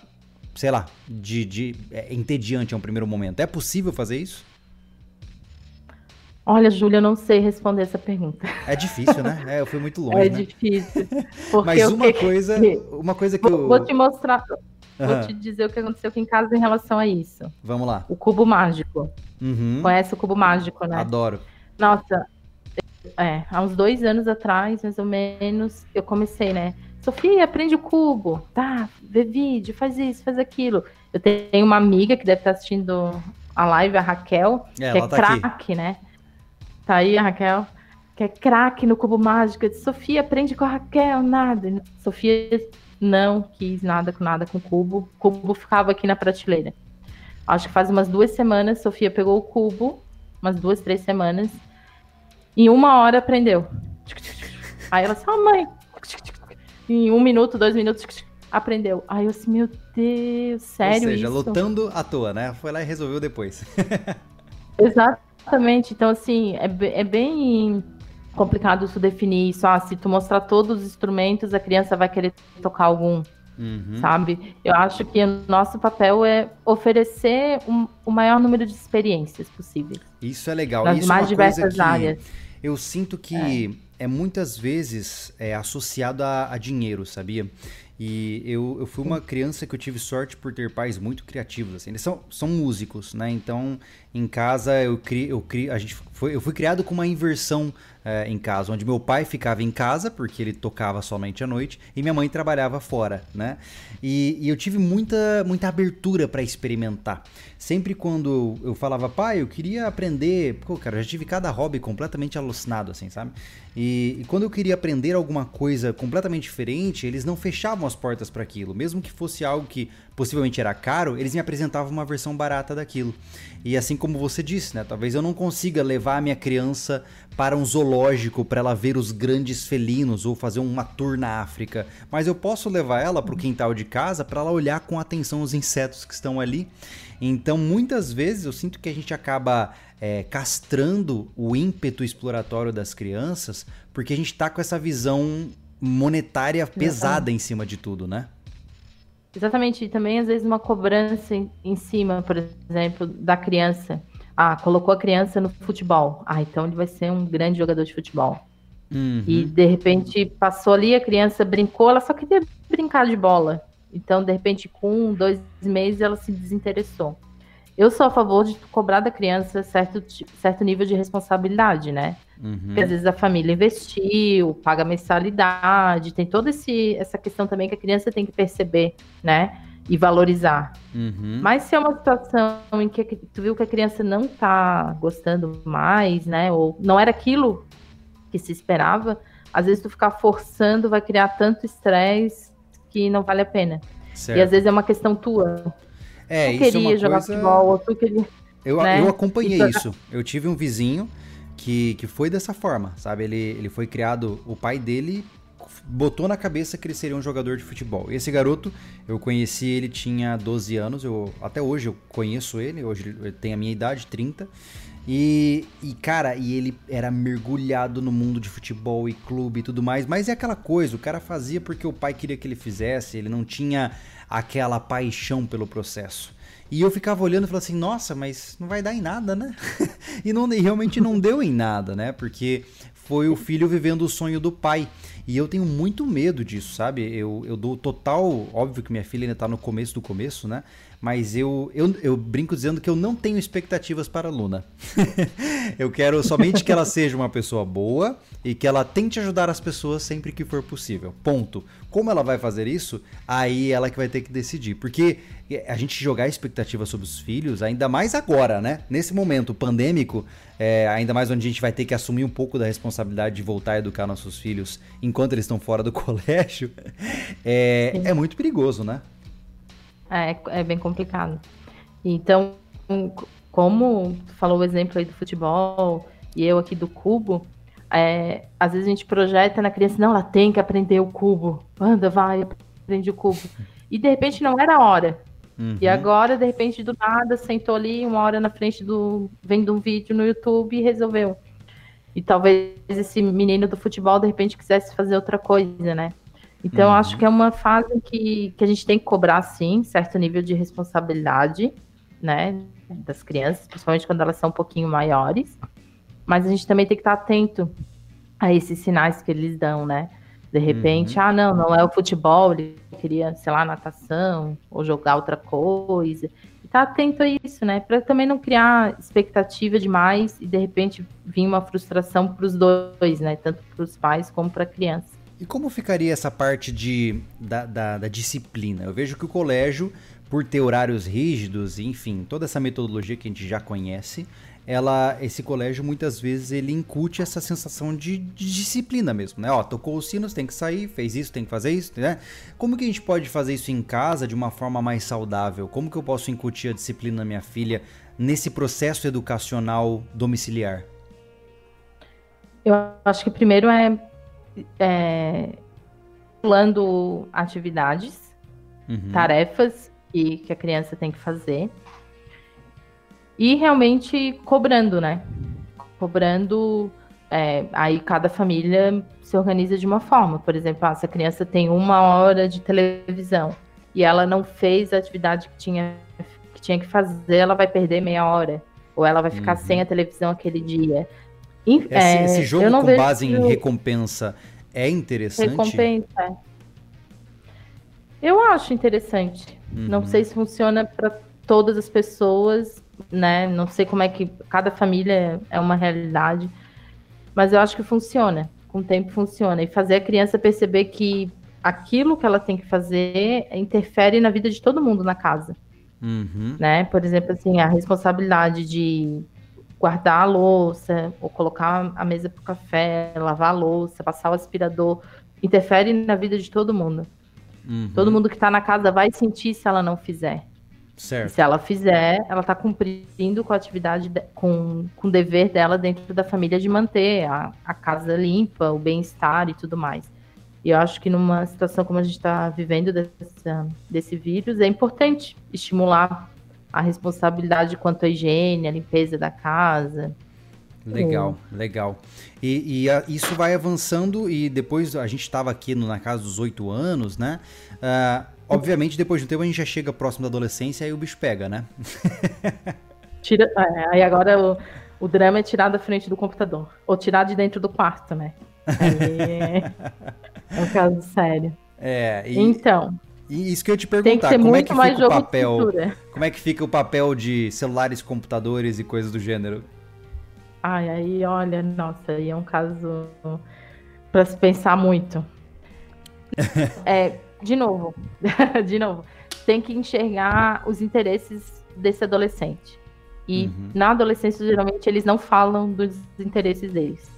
sei lá, de, de é, entediante a um primeiro momento. É possível fazer isso? Olha, Júlia, eu não sei responder essa pergunta. É difícil, né? É, eu fui muito longe. É né? difícil. [LAUGHS] Mas uma coisa, uma coisa que vou, eu... vou te mostrar. Uhum. Vou te dizer o que aconteceu aqui em casa em relação a isso. Vamos lá. O cubo mágico. Uhum. Conhece o cubo mágico, né? Adoro. Nossa, é, há uns dois anos atrás, mais ou menos, eu comecei, né? Sofia, aprende o cubo. Tá, vê vídeo, faz isso, faz aquilo. Eu tenho uma amiga que deve estar assistindo a live, a Raquel, é, que é tá craque, né? Tá aí a Raquel, que é craque no cubo mágico. Eu disse, Sofia, aprende com a Raquel, nada. Sofia não quis nada com nada com o cubo. O cubo ficava aqui na prateleira. Acho que faz umas duas semanas, Sofia pegou o cubo, umas duas, três semanas. Em uma hora aprendeu. Aí ela disse, oh, mãe. Em um minuto, dois minutos, aprendeu. Aí eu disse, meu Deus, sério Ou seja, isso? lutando à toa, né? Foi lá e resolveu depois. [LAUGHS] Exatamente. Então, assim, é, é bem complicado isso definir isso. Ah, se tu mostrar todos os instrumentos, a criança vai querer tocar algum, uhum. sabe? Eu acho que o nosso papel é oferecer um, o maior número de experiências possíveis. Isso é legal. Nas isso mais é diversas áreas. Eu sinto que é, é muitas vezes é, associado a, a dinheiro, sabia? E eu, eu fui uma criança que eu tive sorte por ter pais muito criativos, assim. Eles são, são músicos, né? Então, em casa, eu cri, eu cri, a gente foi, eu fui criado com uma inversão é, em casa, onde meu pai ficava em casa, porque ele tocava somente à noite, e minha mãe trabalhava fora, né? E, e eu tive muita, muita abertura para experimentar. Sempre quando eu falava, pai, eu queria aprender. Pô, cara, eu já tive cada hobby completamente alucinado, assim, sabe? E, e quando eu queria aprender alguma coisa completamente diferente, eles não fechavam as portas para aquilo. Mesmo que fosse algo que possivelmente era caro, eles me apresentavam uma versão barata daquilo. E assim como você disse, né? Talvez eu não consiga levar a minha criança para um zoológico para ela ver os grandes felinos ou fazer uma tour na África, mas eu posso levar ela para o quintal de casa para ela olhar com atenção os insetos que estão ali. Então, muitas vezes eu sinto que a gente acaba é, castrando o ímpeto exploratório das crianças porque a gente está com essa visão monetária pesada em cima de tudo, né? Exatamente, e também às vezes uma cobrança em, em, cima, por exemplo, da criança. Ah, colocou a criança no futebol. Ah, então ele vai ser um grande jogador de futebol. Uhum. E de repente passou ali, a criança brincou, ela só queria brincar de bola. Então, de repente, com um, dois meses, ela se desinteressou. Eu sou a favor de cobrar da criança certo, certo nível de responsabilidade, né? Uhum. Porque às vezes a família investiu, paga mensalidade, tem toda esse, essa questão também que a criança tem que perceber, né? E valorizar. Uhum. Mas se é uma situação em que tu viu que a criança não tá gostando mais, né? Ou não era aquilo que se esperava, às vezes tu ficar forçando vai criar tanto estresse que não vale a pena. Certo. E às vezes é uma questão tua. É, tu isso queria é jogar coisa... futebol, ou tu queria. Eu, né? eu acompanhei Então- isso. Eu tive um vizinho que, que foi dessa forma, sabe? Ele, ele foi criado, o pai dele botou na cabeça que ele seria um jogador de futebol. Esse garoto, eu conheci ele tinha 12 anos, eu até hoje eu conheço ele, hoje ele tem a minha idade, 30. E, e, cara, e ele era mergulhado no mundo de futebol e clube e tudo mais, mas é aquela coisa, o cara fazia porque o pai queria que ele fizesse, ele não tinha aquela paixão pelo processo. E eu ficava olhando e falava assim, nossa, mas não vai dar em nada, né? [LAUGHS] e, não, e realmente não deu em nada, né? Porque foi o filho vivendo o sonho do pai. E eu tenho muito medo disso, sabe? Eu, eu dou total. Óbvio que minha filha ainda tá no começo do começo, né? mas eu, eu, eu brinco dizendo que eu não tenho expectativas para a Luna. [LAUGHS] eu quero somente que ela seja uma pessoa boa e que ela tente ajudar as pessoas sempre que for possível. Ponto. Como ela vai fazer isso, aí ela que vai ter que decidir. Porque a gente jogar expectativa sobre os filhos, ainda mais agora, né? Nesse momento pandêmico, é, ainda mais onde a gente vai ter que assumir um pouco da responsabilidade de voltar a educar nossos filhos enquanto eles estão fora do [LAUGHS] colégio, é, é muito perigoso, né? É, é bem complicado. Então, como falou o exemplo aí do futebol e eu aqui do cubo, é, às vezes a gente projeta na criança, não, ela tem que aprender o cubo. Anda, vai, aprende o cubo. E de repente não era a hora. Uhum. E agora, de repente, do nada, sentou ali uma hora na frente do. vendo um vídeo no YouTube e resolveu. E talvez esse menino do futebol, de repente, quisesse fazer outra coisa, né? Então, uhum. acho que é uma fase que, que a gente tem que cobrar, sim, certo nível de responsabilidade, né? Das crianças, principalmente quando elas são um pouquinho maiores. Mas a gente também tem que estar atento a esses sinais que eles dão, né? De repente, uhum. ah, não, não é o futebol, ele queria, sei lá, natação ou jogar outra coisa. E tá atento a isso, né? Para também não criar expectativa demais e de repente vir uma frustração para os dois, né? Tanto para os pais como para a criança. E como ficaria essa parte de, da, da, da disciplina? Eu vejo que o colégio, por ter horários rígidos, enfim, toda essa metodologia que a gente já conhece, ela, esse colégio muitas vezes ele incute essa sensação de, de, disciplina mesmo, né? Ó, tocou os sinos, tem que sair, fez isso, tem que fazer isso, né? Como que a gente pode fazer isso em casa de uma forma mais saudável? Como que eu posso incutir a disciplina na minha filha nesse processo educacional domiciliar? Eu acho que primeiro é, é pulando atividades, uhum. tarefas que, que a criança tem que fazer e realmente cobrando, né? Cobrando. É, aí cada família se organiza de uma forma. Por exemplo, ah, se a criança tem uma hora de televisão e ela não fez a atividade que tinha que, tinha que fazer, ela vai perder meia hora. Ou ela vai ficar uhum. sem a televisão aquele dia. esse, é, esse, jogo com base em recompensa é interessante? Recompensa. É. Eu acho interessante. Uhum. Não sei se funciona para todas as pessoas, né? Não sei como é que cada família é uma realidade, mas eu acho que funciona. Com o tempo funciona e fazer a criança perceber que aquilo que ela tem que fazer interfere na vida de todo mundo na casa. Uhum. Né? Por exemplo, assim, a responsabilidade de guardar a louça, ou colocar a mesa para o café, lavar a louça, passar o aspirador, interfere na vida de todo mundo. Uhum. Todo mundo que está na casa vai sentir se ela não fizer. Certo. Se ela fizer, ela está cumprindo com a atividade, de, com, com o dever dela dentro da família de manter a, a casa limpa, o bem-estar e tudo mais. E eu acho que numa situação como a gente está vivendo dessa, desse vírus, é importante estimular a responsabilidade quanto à higiene, a limpeza da casa. Legal, é. legal. E, e a, isso vai avançando e depois a gente estava aqui no, na casa dos oito anos, né? Uh, Obviamente, depois de um tempo, a gente já chega próximo da adolescência e o bicho pega, né? [LAUGHS] Tira, é, aí agora o, o drama é tirar da frente do computador. Ou tirar de dentro do quarto, né? Aí é um caso sério. É, e, então. E isso que eu te perguntar, que como é que fica o papel? Como é que fica o papel de celulares, computadores e coisas do gênero? Ai, aí, olha, nossa, aí é um caso para se pensar muito. [LAUGHS] é, de novo, [LAUGHS] de novo, tem que enxergar os interesses desse adolescente. E uhum. na adolescência, geralmente, eles não falam dos interesses deles.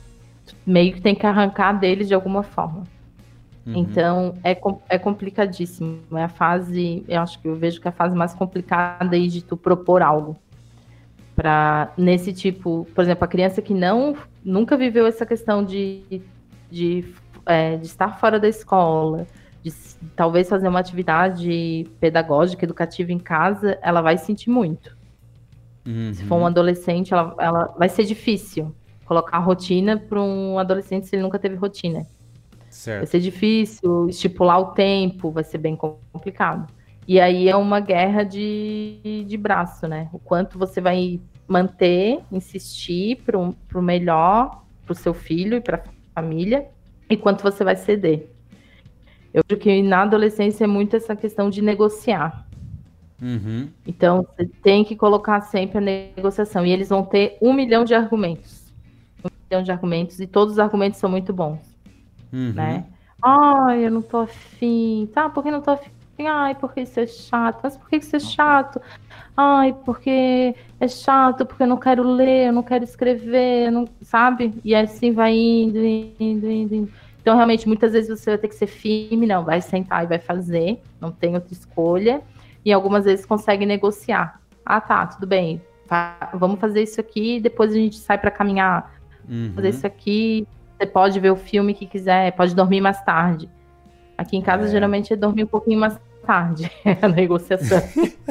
Meio que tem que arrancar deles de alguma forma. Uhum. Então, é, é complicadíssimo. É a fase, eu acho que eu vejo que é a fase mais complicada aí de tu propor algo. Para nesse tipo, por exemplo, a criança que não nunca viveu essa questão de, de, é, de estar fora da escola, de talvez fazer uma atividade pedagógica, educativa em casa, ela vai sentir muito. Uhum. Se for um adolescente, ela, ela vai ser difícil colocar rotina para um adolescente se ele nunca teve rotina. Certo. Vai ser difícil estipular o tempo, vai ser bem complicado. E aí é uma guerra de, de braço, né? O quanto você vai manter, insistir para o melhor para o seu filho e para a família, e quanto você vai ceder. Eu acho que na adolescência é muito essa questão de negociar. Uhum. Então, você tem que colocar sempre a negociação. E eles vão ter um milhão de argumentos. Um milhão de argumentos, e todos os argumentos são muito bons. Uhum. Né? Ai, eu não tô afim. Tá, por que não tô afim? Ai, porque isso é chato. Mas por que isso é chato? Ai, porque é chato, porque eu não quero ler, eu não quero escrever, não, sabe? E assim vai indo, indo, indo, indo. Então, realmente, muitas vezes você vai ter que ser firme, não, vai sentar e vai fazer, não tem outra escolha. E algumas vezes consegue negociar. Ah, tá, tudo bem, vamos fazer isso aqui, depois a gente sai para caminhar. Uhum. Fazer isso aqui, você pode ver o filme que quiser, pode dormir mais tarde. Aqui em casa, é. geralmente, é dormir um pouquinho mais tarde, [LAUGHS] a negociação.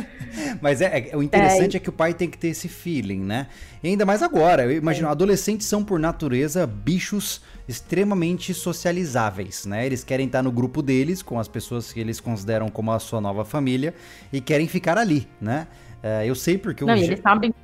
[LAUGHS] Mas é, é, o interessante é. é. que o pai tem que ter esse feeling, né? E ainda mais agora. Eu imagino, é. adolescentes são, por natureza, bichos extremamente socializáveis, né? Eles querem estar no grupo deles, com as pessoas que eles consideram como a sua nova família, e querem ficar ali, né? É, eu sei porque... Não, eles sabem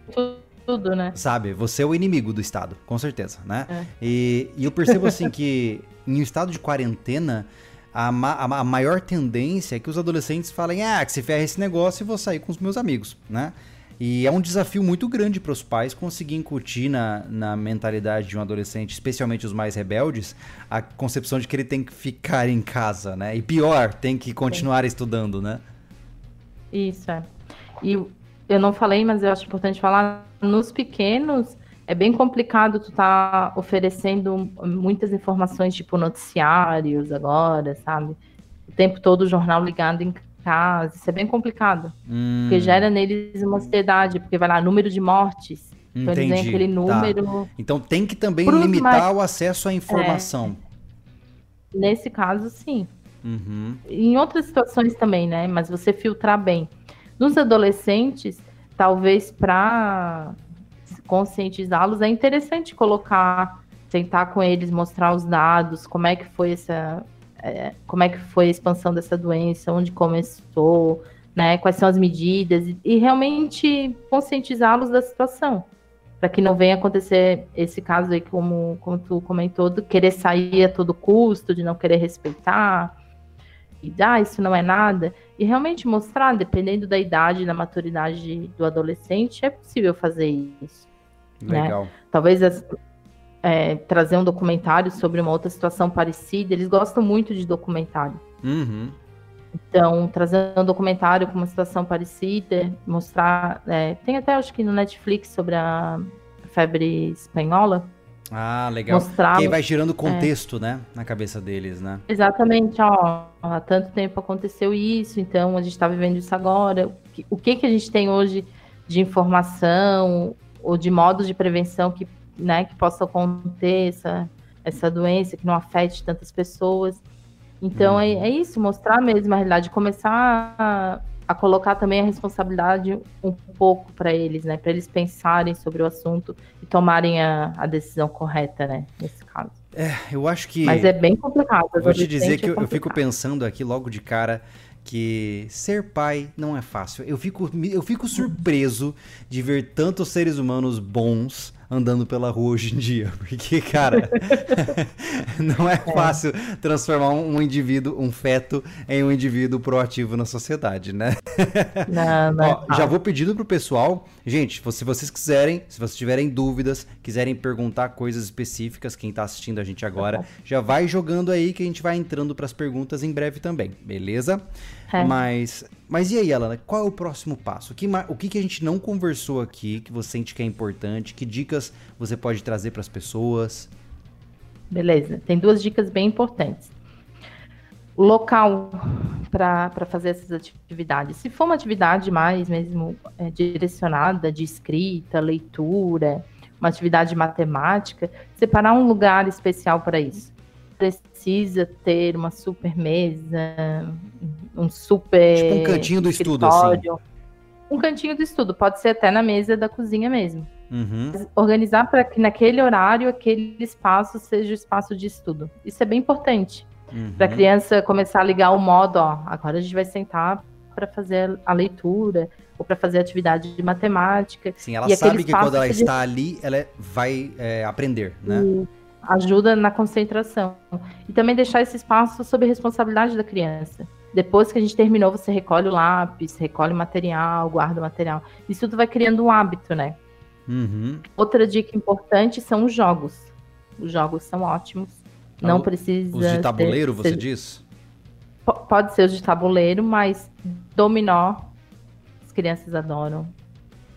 tudo, né? Sabe, você é o inimigo do Estado, com certeza, né? É. E, e eu percebo, assim, que em um estado de quarentena a, ma a, maior tendência é que os adolescentes falem: ah, que se ferra esse negócio e vou sair com os meus amigos, né? E é um desafio muito grande para os pais conseguir incutir na, na mentalidade de um adolescente, especialmente os mais rebeldes, a concepção de que ele tem que ficar em casa, né? E pior, tem que continuar Sim. estudando, né? Isso, é. E eu não falei, mas eu acho importante falar, nos pequenos, é bem complicado tu tá oferecendo muitas informações, tipo noticiários agora, sabe? O tempo todo o jornal ligado em casa, isso é bem complicado. Hum. Porque gera neles uma ansiedade, porque vai lá, número de mortes. Então Entendi. eles aquele tá. número. Tá. Então tem que também limitar mais... o acesso à informação. É. Nesse caso, sim. Uhum. Em outras situações também, né? Mas você filtrar bem. Nos adolescentes, talvez para conscientizá-los, é interessante colocar, sentar com eles, mostrar os dados, como é que foi essa, é, como é que foi a expansão dessa doença, onde começou, né, quais são as medidas, e, e realmente conscientizá-los da situação, para que não venha acontecer esse caso aí, como, como tu comentou, de querer sair a todo custo, de não querer respeitar, e ah, isso não é nada, e realmente mostrar, dependendo da idade da maturidade do adolescente, é possível fazer isso. Né? Legal. Né? Talvez as, é, trazer um documentário sobre uma outra situação parecida. Eles gostam muito de documentário. Uhum. Então, trazer um documentário com uma situação parecida, mostrar. É, tem até, acho que no Netflix, sobre a febre espanhola. Ah, legal. Mostrar, que aí vai girando contexto, é, né? Na cabeça deles, né? Exatamente, ó. Há tanto tempo aconteceu isso, então a gente está vivendo isso agora. O que, que a gente tem hoje de informação? ou de modos de prevenção que, né, que possam conter essa, essa doença, que não afete tantas pessoas. Então é, é, isso, mostrar mesmo a realidade, começar a, a colocar também a responsabilidade um pouco para eles, né? Para eles pensarem sobre o assunto e tomarem a, a decisão correta, né? Nesse caso. É, eu acho que. Mas é bem complicado. Vou te dizer que é eu, eu fico pensando aqui logo de cara que ser pai não é fácil. Eu fico, eu fico surpreso de ver tantos seres humanos bons andando pela rua hoje em dia. [LAUGHS] Porque, cara, [LAUGHS] não é, é fácil transformar um indivíduo, um feto, em um indivíduo proativo na sociedade, né? [LAUGHS] Não, não é Ó, já vou pedindo pro pessoal, gente, se vocês quiserem, se vocês tiverem dúvidas, quiserem perguntar coisas específicas, quem tá assistindo a gente agora, já vai jogando aí que a gente vai entrando para as perguntas em breve também, beleza? É. Mas, mas e aí, Alana, qual é o próximo passo? O que, o que, que a gente não conversou aqui que você sente que é importante? Que dicas você pode trazer para as pessoas? Beleza, tem duas dicas bem importantes. Local para fazer essas atividades. Se for uma atividade mais mesmo é, direcionada de escrita, leitura, uma atividade matemática, separar um lugar especial para isso precisa ter uma super mesa, um super. Tipo um cantinho do estudo, assim. Um cantinho do estudo, pode ser até na mesa da cozinha mesmo. Uhum. Organizar para que naquele horário aquele espaço seja o espaço de estudo. Isso é bem importante. Uhum. Para a criança começar a ligar o modo, ó, agora a gente vai sentar para fazer a leitura ou para fazer atividade de matemática. Sim, ela sabe que quando ela está ali, ela vai é, aprender, né? E ajuda na concentração. E também deixar esse espaço sob responsabilidade da criança. Depois que a gente terminou, você recolhe o lápis, recolhe o material, guarda o material. Isso tudo vai criando um hábito, né? Uhum. Outra dica importante são os jogos. Os jogos são ótimos. Não Ah, precisa. Os de ser- tabuleiro, você ser- diz? po- Pode ser os de tabuleiro, mas dominó, as crianças adoram.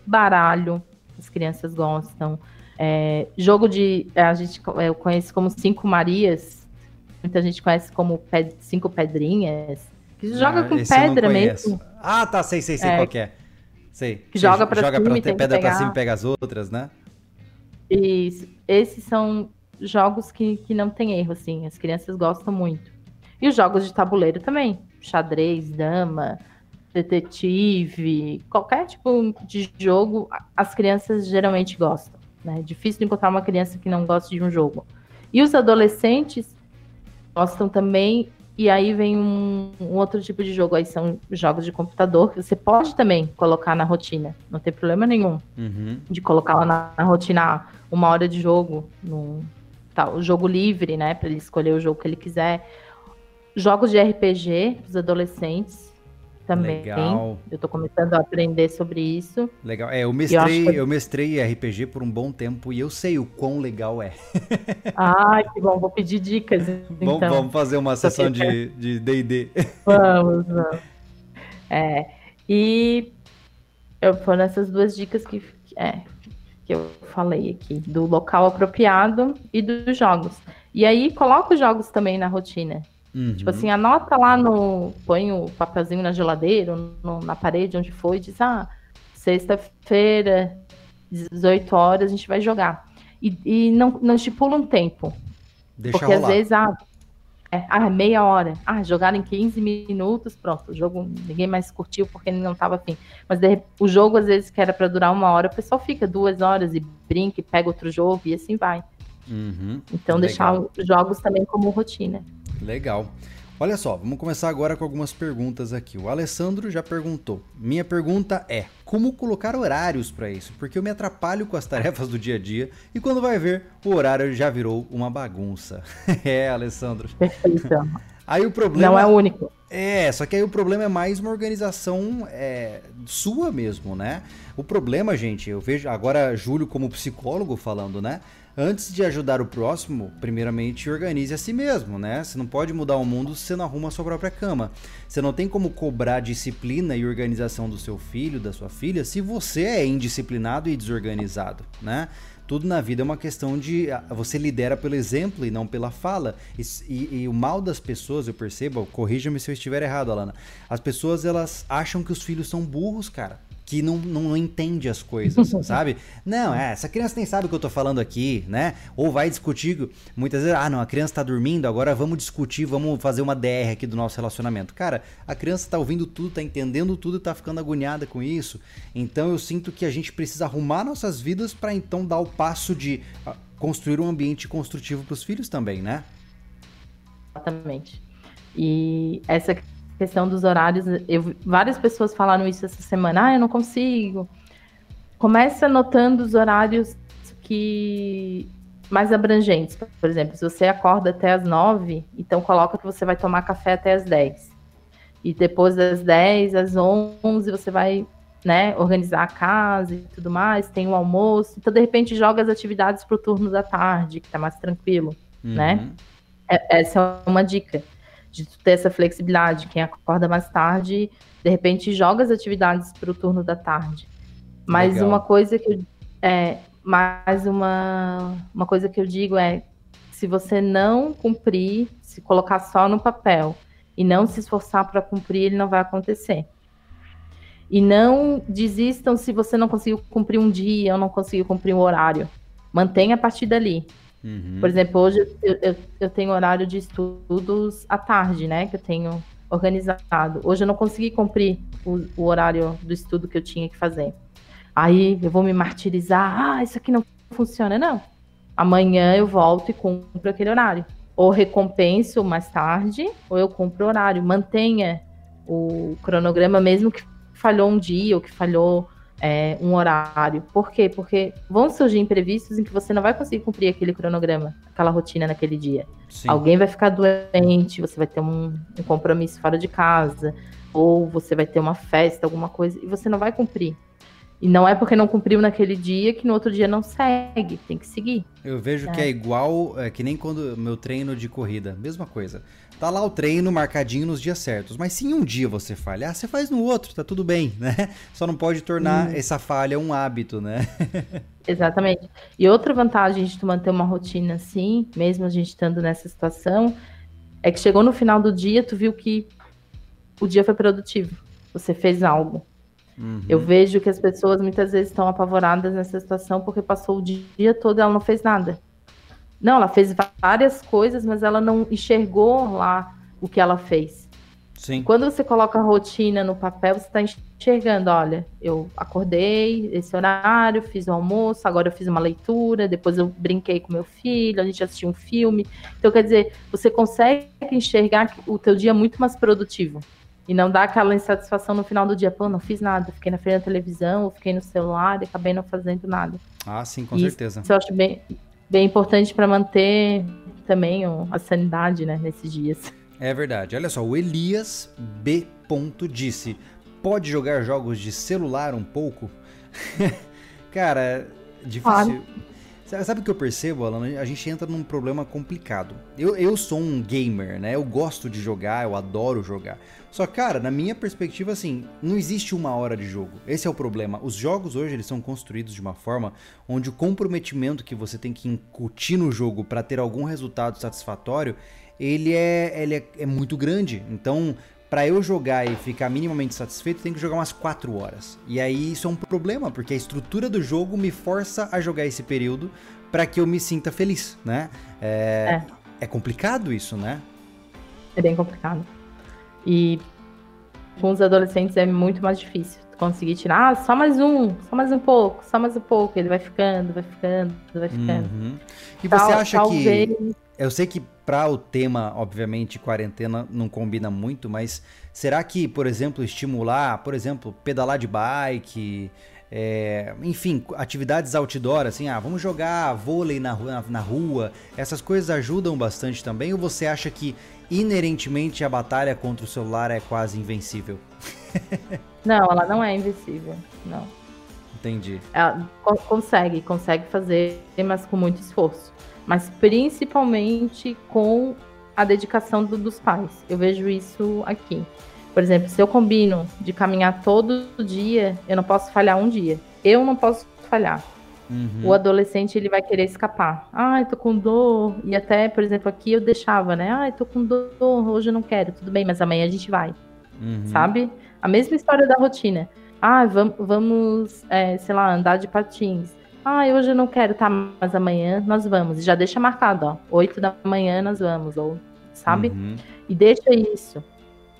Baralho, as crianças gostam. É, jogo de. A gente co- eu conheço como Cinco Marias. Muita gente conhece como ped- Cinco Pedrinhas. Que joga Ah, com pedra mesmo. Ah, tá, sei, sei, sei É. qual é. Sei. Que joga pra joga cima pra ter tem pedra pra pegar. cima e pega as outras, né? Isso. Esses são jogos que, que não tem erro, assim. As crianças gostam muito. E os jogos de tabuleiro também. Xadrez, dama, detetive, qualquer tipo de jogo, as crianças geralmente gostam. Né? É difícil encontrar uma criança que não goste de um jogo. E os adolescentes gostam também. E aí vem um, um outro tipo de jogo. Aí são jogos de computador que você pode também colocar na rotina. Não tem problema nenhum Uhum. de colocar lá na, na rotina uma hora de jogo, no, tá, o jogo livre, né, para ele escolher o jogo que ele quiser. Jogos de RPG dos adolescentes também. Legal. Eu tô começando a aprender sobre isso. Legal. É, eu mestrei, que- eu mestrei RPG por um bom tempo e eu sei o quão legal é. [LAUGHS] Ai, que bom, vou pedir dicas. Vamos, Então, vamos fazer uma sessão de D&D. [LAUGHS] vamos, vamos. É, e eu, foram essas duas dicas que, é, que eu falei aqui, do local apropriado e dos jogos. E aí, coloca os jogos também na rotina. Uhum. Tipo assim, anota lá no. Põe o papelzinho na geladeira, no- na parede onde foi, diz: ah, sexta-feira, 18 horas, a gente vai jogar. E, e não, não estipula um tempo. Deixa porque rolar. às vezes, ah, é, ah, meia hora. Ah, jogaram em 15 minutos, pronto. O jogo ninguém mais curtiu porque não estava afim. Mas de o jogo, às vezes, que era para durar uma hora, o pessoal fica duas horas e brinca e pega outro jogo e assim vai. Uhum. Então, Legal. deixar os jogos também como rotina. Legal. Olha só, vamos começar agora com algumas perguntas aqui. O Alessandro já perguntou. Minha pergunta é: como colocar horários para isso? Porque eu me atrapalho com as tarefas do dia a dia e quando vai ver, o horário já virou uma bagunça. [LAUGHS] é, Alessandro. Perfeito. [LAUGHS] Aí o problema Não é único. É, só que aí o problema é mais uma organização é, sua mesmo, né? O problema, gente, eu vejo agora Júlio como psicólogo falando, né? Antes de ajudar o próximo, primeiramente organize a si mesmo, né? Você não pode mudar o mundo se você não arruma a sua própria cama. Você não tem como cobrar disciplina e organização do seu filho, da sua filha, se você é indisciplinado e desorganizado, né? Tudo na vida é uma questão de. ah, Você lidera pelo exemplo e não pela fala. E, e- e o mal das pessoas, eu percebo, corrija-me se eu estiver errado, Alana. As pessoas, elas acham que os filhos são burros, cara. Que não, não, entende as coisas, [LAUGHS] sabe? Não, é, essa criança nem sabe o que eu tô falando aqui, né? Ou vai discutir. Muitas vezes, ah, não, a criança tá dormindo, agora vamos discutir, vamos fazer uma DR aqui do nosso relacionamento. Cara, a criança tá ouvindo tudo, tá entendendo tudo e tá ficando agoniada com isso. Então eu sinto que a gente precisa arrumar nossas vidas para então dar o passo de ah, construir um ambiente construtivo pros filhos também, né? Exatamente. E essa questão dos horários, eu, várias pessoas falaram isso essa semana. Ah, eu não consigo. Começa anotando os horários que mais abrangentes. Por exemplo, se você acorda até as nove, então coloca que você vai tomar café até as 10. E depois das 10 às 11 você vai, né, organizar a casa e tudo mais, tem o almoço. Então, de repente, joga as atividades para o turno da tarde, que tá mais tranquilo. Né? Uhum. É- essa é uma dica de ter essa flexibilidade. Quem acorda mais tarde, de repente joga as atividades para o turno da tarde. Mas Legal. uma coisa que eu, é, mais uma, uma coisa que eu digo é se você não cumprir, se colocar só no papel e não se esforçar para cumprir, ele não vai acontecer. E não desistam se você não conseguiu cumprir um dia ou não conseguiu cumprir um horário. Mantenha a partir dali. Uhum. Por exemplo, hoje eu, eu, eu tenho horário de estudos à tarde, né? Que eu tenho organizado. Hoje eu não consegui cumprir o, o horário do estudo que eu tinha que fazer. Aí eu vou me martirizar. Ah, isso aqui não funciona, não. Amanhã eu volto e cumpro aquele horário. Ou recompenso mais tarde, ou eu cumpro o horário. Mantenha o cronograma, mesmo que falhou um dia ou que falhou é, um horário. Por quê? Porque vão surgir imprevistos em que você não vai conseguir cumprir aquele cronograma, aquela rotina naquele dia. Sim. Alguém vai ficar doente, você vai ter um, um compromisso fora de casa, ou você vai ter uma festa, alguma coisa, e você não vai cumprir. E não é porque não cumpriu naquele dia que no outro dia não segue, tem que seguir. Eu vejo é. que é igual, é, que nem quando meu treino de corrida, mesma coisa. Tá lá o treino marcadinho nos dias certos, mas se em um dia você falhar, você faz no outro, tá tudo bem, né? [LAUGHS] Só não pode tornar hum. essa falha um hábito, né? [LAUGHS] Exatamente. E outra vantagem de tu manter uma rotina assim, mesmo a gente estando nessa situação, é que chegou no final do dia, tu viu que o dia foi produtivo. Você fez algo. Uhum. Eu vejo que as pessoas muitas vezes estão apavoradas nessa situação porque passou o dia todo e ela não fez nada. Não, ela fez várias coisas, mas ela não enxergou lá o que ela fez. Sim. Quando você coloca a rotina no papel, você está enxergando, olha, eu acordei esse horário, fiz o almoço, agora eu fiz uma leitura, depois eu brinquei com meu filho, a gente assistiu um filme. Então, quer dizer, você consegue enxergar o teu dia muito mais produtivo. E não dá aquela insatisfação no final do dia, pô, não fiz nada, fiquei na frente da televisão, fiquei no celular e acabei não fazendo nada. Ah, sim, com certeza. Isso eu acho bem, bem importante para manter também a sanidade, né, nesses dias. É verdade. Olha só, o Elias B. disse: pode jogar jogos de celular um pouco? [LAUGHS] Cara, difícil. Claro. Sabe o que eu percebo, Alan? A gente entra num problema complicado. Eu, eu sou um gamer, né? Eu gosto de jogar, eu adoro jogar. Só cara, na minha perspectiva, assim, não existe uma hora de jogo. Esse é o problema. Os jogos hoje, eles são construídos de uma forma onde o comprometimento que você tem que incutir no jogo para ter algum resultado satisfatório, ele é, ele é, é muito grande. Então, para eu jogar e ficar minimamente satisfeito, tem que jogar umas 4 horas. E aí isso é um problema, porque a estrutura do jogo me força a jogar esse período para que eu me sinta feliz, né? É, é. é complicado isso, né? É bem complicado. E com os adolescentes é muito mais difícil conseguir tirar ah, só mais um, só mais um pouco, só mais um pouco. Ele vai ficando, vai ficando, vai ficando. Uhum. E você Tal, acha talvez... que. Eu sei que para o tema, obviamente, quarentena não combina muito, mas será que, por exemplo, estimular, por exemplo, pedalar de bike, é, enfim, atividades outdoor, assim, ah, vamos jogar vôlei na, na, na rua, essas coisas ajudam bastante também? Ou você acha que inerentemente a batalha contra o celular é quase invencível? [LAUGHS] não, ela não é invencível, não. Entendi. Ela consegue, consegue fazer, mas com muito esforço mas principalmente com a dedicação do, dos pais. Eu vejo isso aqui. Por exemplo, se eu combino de caminhar todo dia, eu não posso falhar um dia. Eu não posso falhar. Uhum. O adolescente ele vai querer escapar. Ai, tô com dor. E até, por exemplo, aqui eu deixava, né? Ai, tô com dor, hoje eu não quero. Tudo bem, mas amanhã a gente vai. Uhum. Sabe? A mesma história da rotina. Ah, vamos, vamos é, sei lá, andar de patins. Ah, hoje eu não quero, tá, mas amanhã nós vamos. E já deixa marcado, ó. Oito da manhã nós vamos, ou, sabe? Uhum. E deixa isso.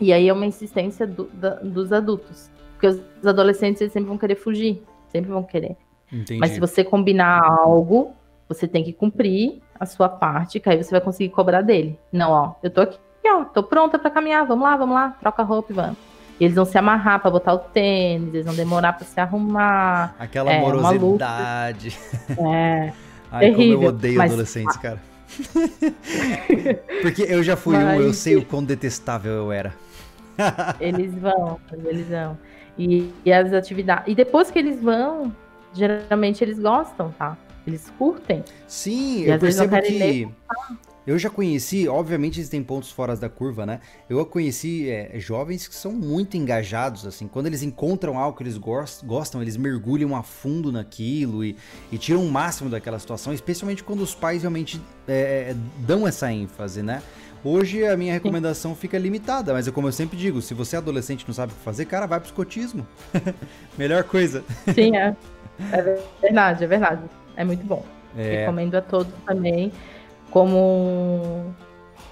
E aí é uma insistência do, da, dos adultos. Porque os adolescentes eles sempre vão querer fugir. Sempre vão querer. Entendi. Mas se você combinar algo, você tem que cumprir a sua parte, que aí você vai conseguir cobrar dele. Não, ó, eu tô aqui, ó, tô pronta para caminhar, vamos lá, vamos lá, troca a roupa e vamos. E eles vão se amarrar para botar o tênis, eles vão demorar para se arrumar. Aquela é, morosidade. É. [LAUGHS] Ai, terrível, como eu odeio mas... adolescentes, cara. Porque eu já fui mas... um, eu sei o quão detestável eu era. [LAUGHS] eles vão, eles vão. E, e as atividades. E depois que eles vão, geralmente eles gostam, tá? Eles curtem. Sim, eu percebo que. Eu já conheci, obviamente existem pontos fora da curva, né? Eu conheci é, jovens que são muito engajados, assim. Quando eles encontram algo que eles gostam, eles mergulham a fundo naquilo e, e tiram o máximo daquela situação, especialmente quando os pais realmente é, é dão essa ênfase, né? Hoje a minha recomendação fica limitada, mas é como eu sempre digo, se você é adolescente e não sabe o que fazer, cara, vai pro escotismo. [LAUGHS] Melhor coisa. Sim, é. É verdade, é verdade. É muito bom. É... Recomendo a todos também como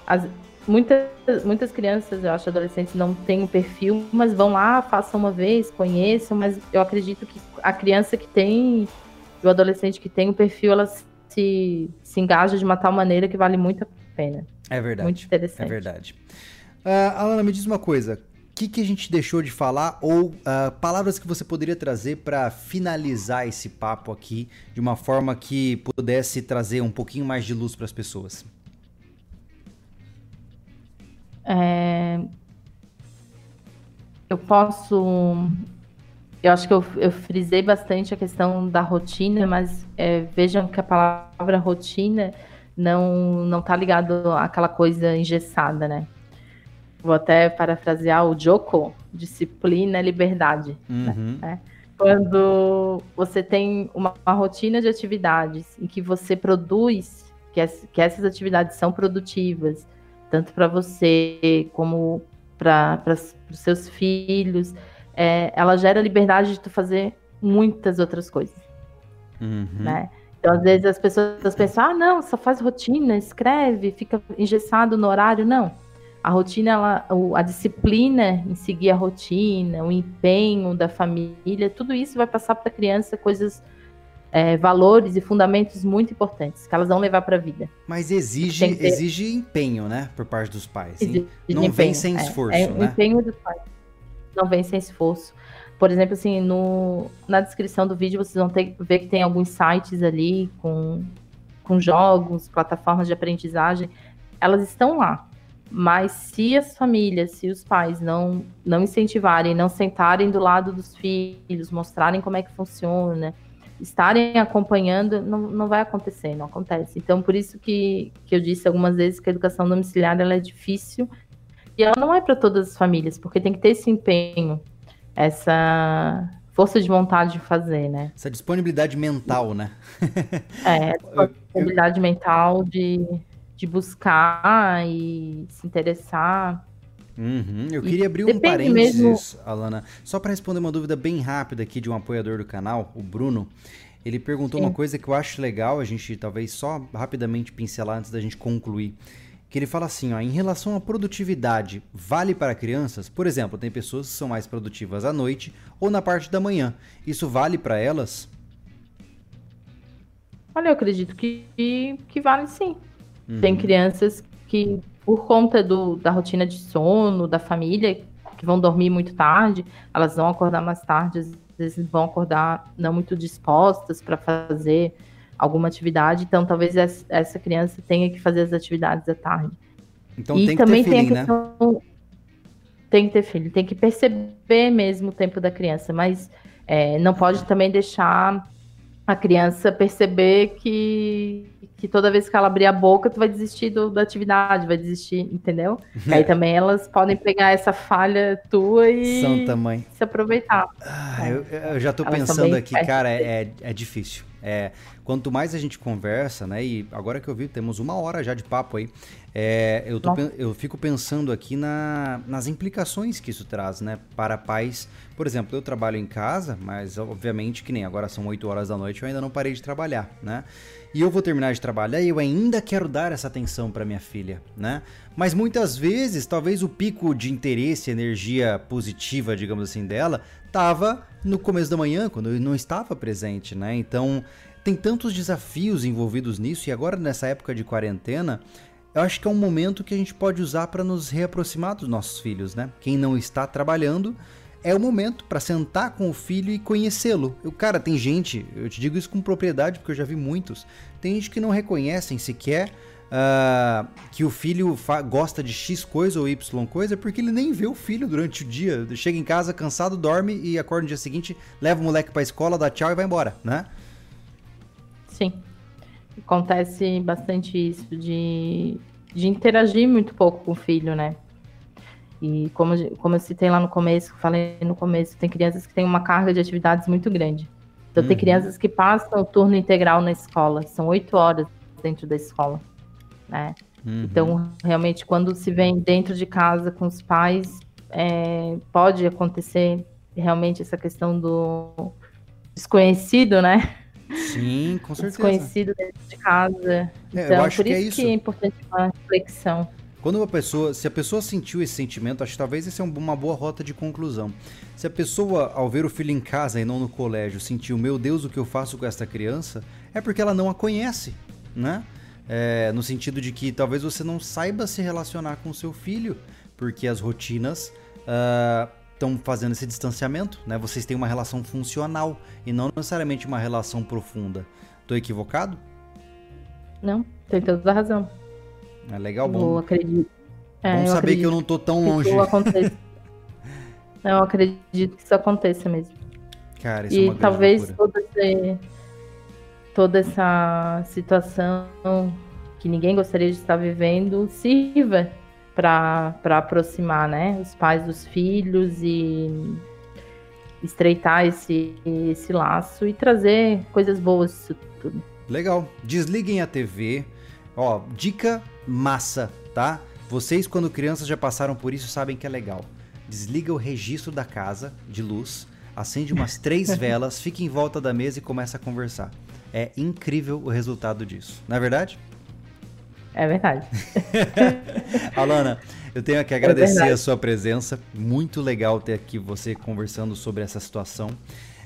as, muitas, muitas crianças, eu acho, adolescentes não têm o perfil, mas vão lá, façam uma vez, conheçam, mas eu acredito que a criança que tem, o adolescente que tem o perfil, ela se, se engaja de uma tal maneira que vale muito a pena. É verdade. Muito interessante. É verdade. Uh, Alana, me diz uma coisa. Que, que a gente deixou de falar ou uh, palavras que você poderia trazer para finalizar esse papo aqui de uma forma que pudesse trazer um pouquinho mais de luz para as pessoas? É... Eu posso. Eu acho que eu, eu, frisei bastante a questão da rotina, mas é, vejam que a palavra rotina não não está ligado àquela coisa engessada, né? Vou até parafrasear o Joko, disciplina é liberdade. Né? Uhum. Né? Quando você tem uma, uma, rotina de atividades em que você produz, que, as, que essas atividades são produtivas, tanto para você como para os seus filhos, é, ela gera liberdade de tu fazer muitas outras coisas. Uhum. Né? Então, às vezes as pessoas pensam, ah, não, só faz rotina, escreve, fica engessado no horário. Não a rotina, ela, a disciplina em seguir a rotina, o empenho da família, tudo isso vai passar para a criança coisas, é, valores e fundamentos muito importantes que elas vão levar para a vida. Mas exige, ter... exige empenho, né, por parte dos pais. Exige não empenho, vem sem é, esforço, é, né? Empenho dos pais. Não vem sem esforço. Por exemplo, assim, no, na descrição do vídeo vocês vão ter, ver que tem alguns sites ali com, com jogos, plataformas de aprendizagem. Elas estão lá mas se as famílias, se os pais não, não incentivarem, não sentarem do lado dos filhos, mostrarem como é que funciona, estarem acompanhando, não, não vai acontecer, não acontece. Então, por isso que, que eu disse algumas vezes que a educação domiciliar ela é difícil e ela não é para todas as famílias, porque tem que ter esse empenho, essa força de vontade de fazer, né? Essa disponibilidade mental, né? é, [LAUGHS] disponibilidade mental de de buscar e se interessar. Uhum. Eu queria abrir um parênteses, mesmo... Alana, só para responder uma dúvida bem rápida aqui de um apoiador do canal, o Bruno. Ele perguntou Sim. uma coisa que eu acho legal a gente talvez só rapidamente pincelar antes da gente concluir. Que ele fala assim, ó, em relação à produtividade, vale para crianças? Por exemplo, tem pessoas que são mais produtivas à noite ou na parte da manhã. Isso vale para elas? Olha, eu acredito que, que vale sim. Uhum. Tem crianças que, por conta do, da rotina de sono, da família, que vão dormir muito tarde, elas vão acordar mais tarde, às vezes vão acordar não muito dispostas para fazer alguma atividade, então talvez essa criança tenha que fazer as atividades à tarde. Então e tem também que ter tem filho, a né? questão, né? tem que ter filho, tem que perceber mesmo o tempo da criança, mas é, não pode também deixar a criança perceber que, que toda vez que ela abrir a boca, tu vai desistir do, da atividade, vai desistir, entendeu? É. [LAUGHS] Aí também elas podem pegar essa falha tua e Santa mãe. se aproveitar. Ah, eu, eu, já tô elas pensando aqui, cara, é, é, é difícil. É, quanto mais a gente conversa, né? E agora que eu vi, temos uma hora já de papo aí. É, eu, tô, eu fico pensando aqui na, nas implicações que isso traz, né? Para pais. Por exemplo, eu trabalho em casa, mas obviamente que nem agora são 8 horas da noite, eu ainda não parei de trabalhar, né? E eu vou terminar de trabalhar e eu ainda quero dar essa atenção para minha filha, né? Mas muitas vezes, talvez o pico de interesse, energia positiva, digamos assim, dela, tava no começo da manhã, quando eu não estava presente, né? Então, tem tantos desafios envolvidos nisso e agora nessa época de quarentena, eu acho que é um momento que a gente pode usar para nos reaproximar dos nossos filhos, né? Quem não está trabalhando é o momento para sentar com o filho e conhecê-lo. Eu, cara, tem gente, eu te digo isso com propriedade porque eu já vi muitos, tem gente que não reconhecem sequer uh, que o filho gosta de X coisa ou Y coisa porque ele nem vê o filho durante o dia. Chega em casa cansado, dorme e acorda no dia seguinte, leva o moleque para a escola, dá tchau e vai embora, né? Sim. Acontece bastante isso de, de interagir muito pouco com o filho, né? E como, como eu citei lá no começo, falei no começo, tem crianças que têm uma carga de atividades muito grande. Então, uhum. tem crianças que passam o turno integral na escola, são oito horas dentro da escola, né? Uhum. Então, realmente, quando se vem dentro de casa com os pais, é, pode acontecer realmente essa questão do desconhecido, né? Sim, com [LAUGHS] certeza. Desconhecido dentro de casa. É, então, por isso, que é, isso que é importante uma reflexão. Quando uma pessoa, se a pessoa sentiu esse sentimento, acho que talvez essa é uma boa rota de conclusão. Se a pessoa, ao ver o filho em casa e não no colégio, sentiu, meu Deus, o que eu faço com esta criança, é porque ela não a conhece, né? É, no sentido de que talvez você não saiba se relacionar com seu filho, porque as rotinas estão uh, fazendo esse distanciamento, né? Vocês têm uma relação funcional e não necessariamente uma relação profunda. Tô equivocado? Não, tem toda a razão. É legal, bom. Eu acredito. É, bom eu saber acredito que eu não tô tão longe. Aconteça. [LAUGHS] eu acredito que isso aconteça mesmo. Cara, isso é e uma grande talvez toda, esse- toda essa situação que ninguém gostaria de estar vivendo sirva para aproximar né, os pais dos filhos e estreitar esse, esse laço e trazer coisas boas disso tudo. Legal. Desliguem a TV. Ó, dica massa, tá? Vocês, quando crianças, já passaram por isso, sabem que é legal. Desliga o registro da casa de luz, acende umas três [LAUGHS] velas, fica em volta da mesa e começa a conversar. É incrível o resultado disso. Não é verdade? É verdade. [LAUGHS] Alana, eu tenho que agradecer verdade. a sua presença. Muito legal ter aqui você conversando sobre essa situação.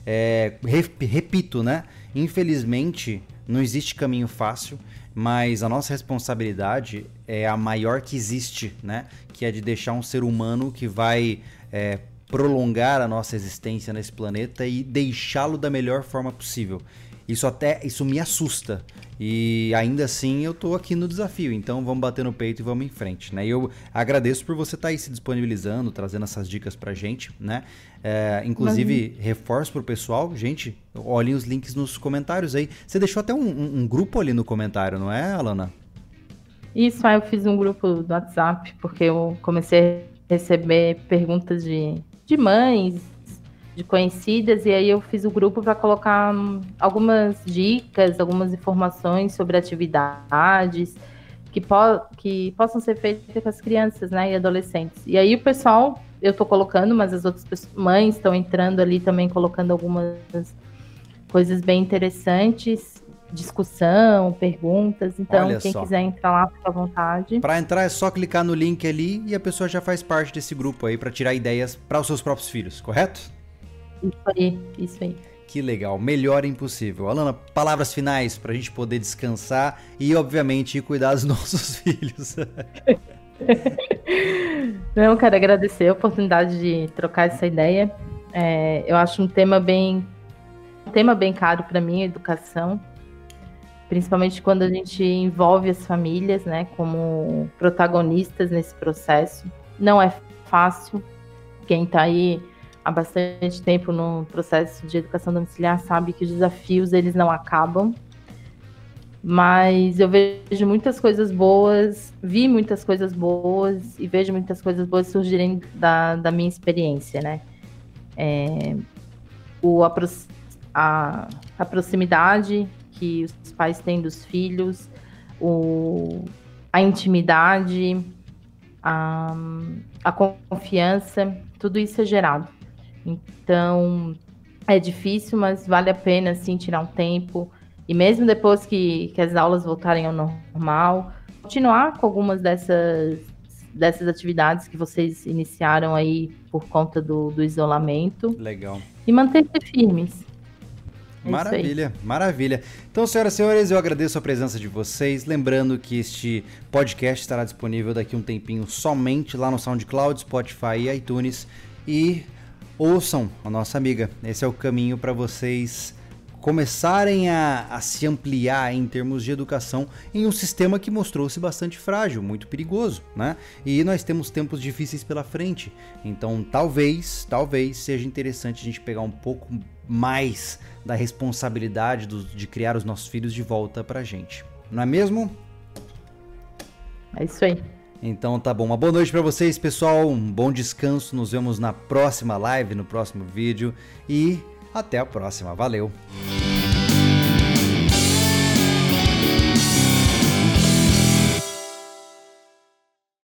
É, rep- repito, né? Infelizmente, não existe caminho fácil, mas a nossa responsabilidade é a maior que existe, né? Que é de deixar um ser humano que vai é, prolongar a nossa existência nesse planeta e deixá-lo da melhor forma possível. Isso até isso me assusta. E ainda assim eu tô aqui no desafio. Então vamos bater no peito e vamos em frente, né? E eu agradeço por você estar aí se disponibilizando, trazendo essas dicas pra gente, né? É, inclusive, reforço pro pessoal, gente, olhem os links nos comentários aí. Você deixou até um, um- um grupo ali no comentário, não é, Alana? Isso, aí eu fiz um grupo do WhatsApp, porque eu comecei a receber perguntas de, de mães, de conhecidas, e aí eu fiz o grupo para colocar hum, algumas dicas, algumas informações sobre atividades que, po que possam ser feitas com as crianças né, e adolescentes. E aí o pessoal, eu estou colocando, mas as outras pessoas- mães estão entrando ali também colocando algumas coisas bem interessantes, discussão, perguntas. Então, Olha quem só. quiser entrar lá, fica à vontade. Pra entrar é só clicar no link ali e a pessoa já faz parte desse grupo aí pra tirar ideias para os seus próprios filhos, correto? Isso aí, isso aí. Que legal, melhor impossível. Alana, palavras finais pra gente poder descansar e, obviamente, cuidar dos [LAUGHS] nossos filhos. [LAUGHS] Não, quero agradecer a oportunidade de trocar essa ideia. É, eu acho um tema bem, um tema bem caro para mim, a educação, principalmente quando a gente envolve as famílias, né, como protagonistas nesse processo. Não é fácil. Quem está aí há bastante tempo no processo de educação domiciliar sabe que os desafios eles não acabam. Mas eu vejo muitas coisas boas, vi muitas coisas boas e vejo muitas coisas boas surgirem da, da minha experiência, né? É, o, apro a, a proximidade que os pais têm dos filhos, o, a intimidade, a, a confiança, tudo isso é gerado. Então, é difícil, mas vale a pena, assim, tirar um tempo. E mesmo depois que, que as aulas voltarem ao normal, continuar com algumas dessas, dessas atividades que vocês iniciaram aí por conta do, do isolamento Legal. e manter-se firmes. É. Maravilha, maravilha. Então, senhoras e senhores, eu agradeço a presença de vocês. Lembrando que este podcast estará disponível daqui a um tempinho somente lá no SoundCloud, Spotify e iTunes. E ouçam a nossa amiga. Esse é o caminho para vocês começarem a, a se ampliar em termos de educação em um sistema que mostrou-se bastante frágil, muito perigoso, né? E nós temos tempos difíceis pela frente. Então, talvez, talvez seja interessante a gente pegar um pouco mais da responsabilidade do- de criar os nossos filhos de volta pra gente. Não é mesmo? É isso aí. Então tá bom. Uma boa noite pra vocês, pessoal. Um bom descanso. Nos vemos na próxima live, no próximo vídeo e até a próxima. Valeu.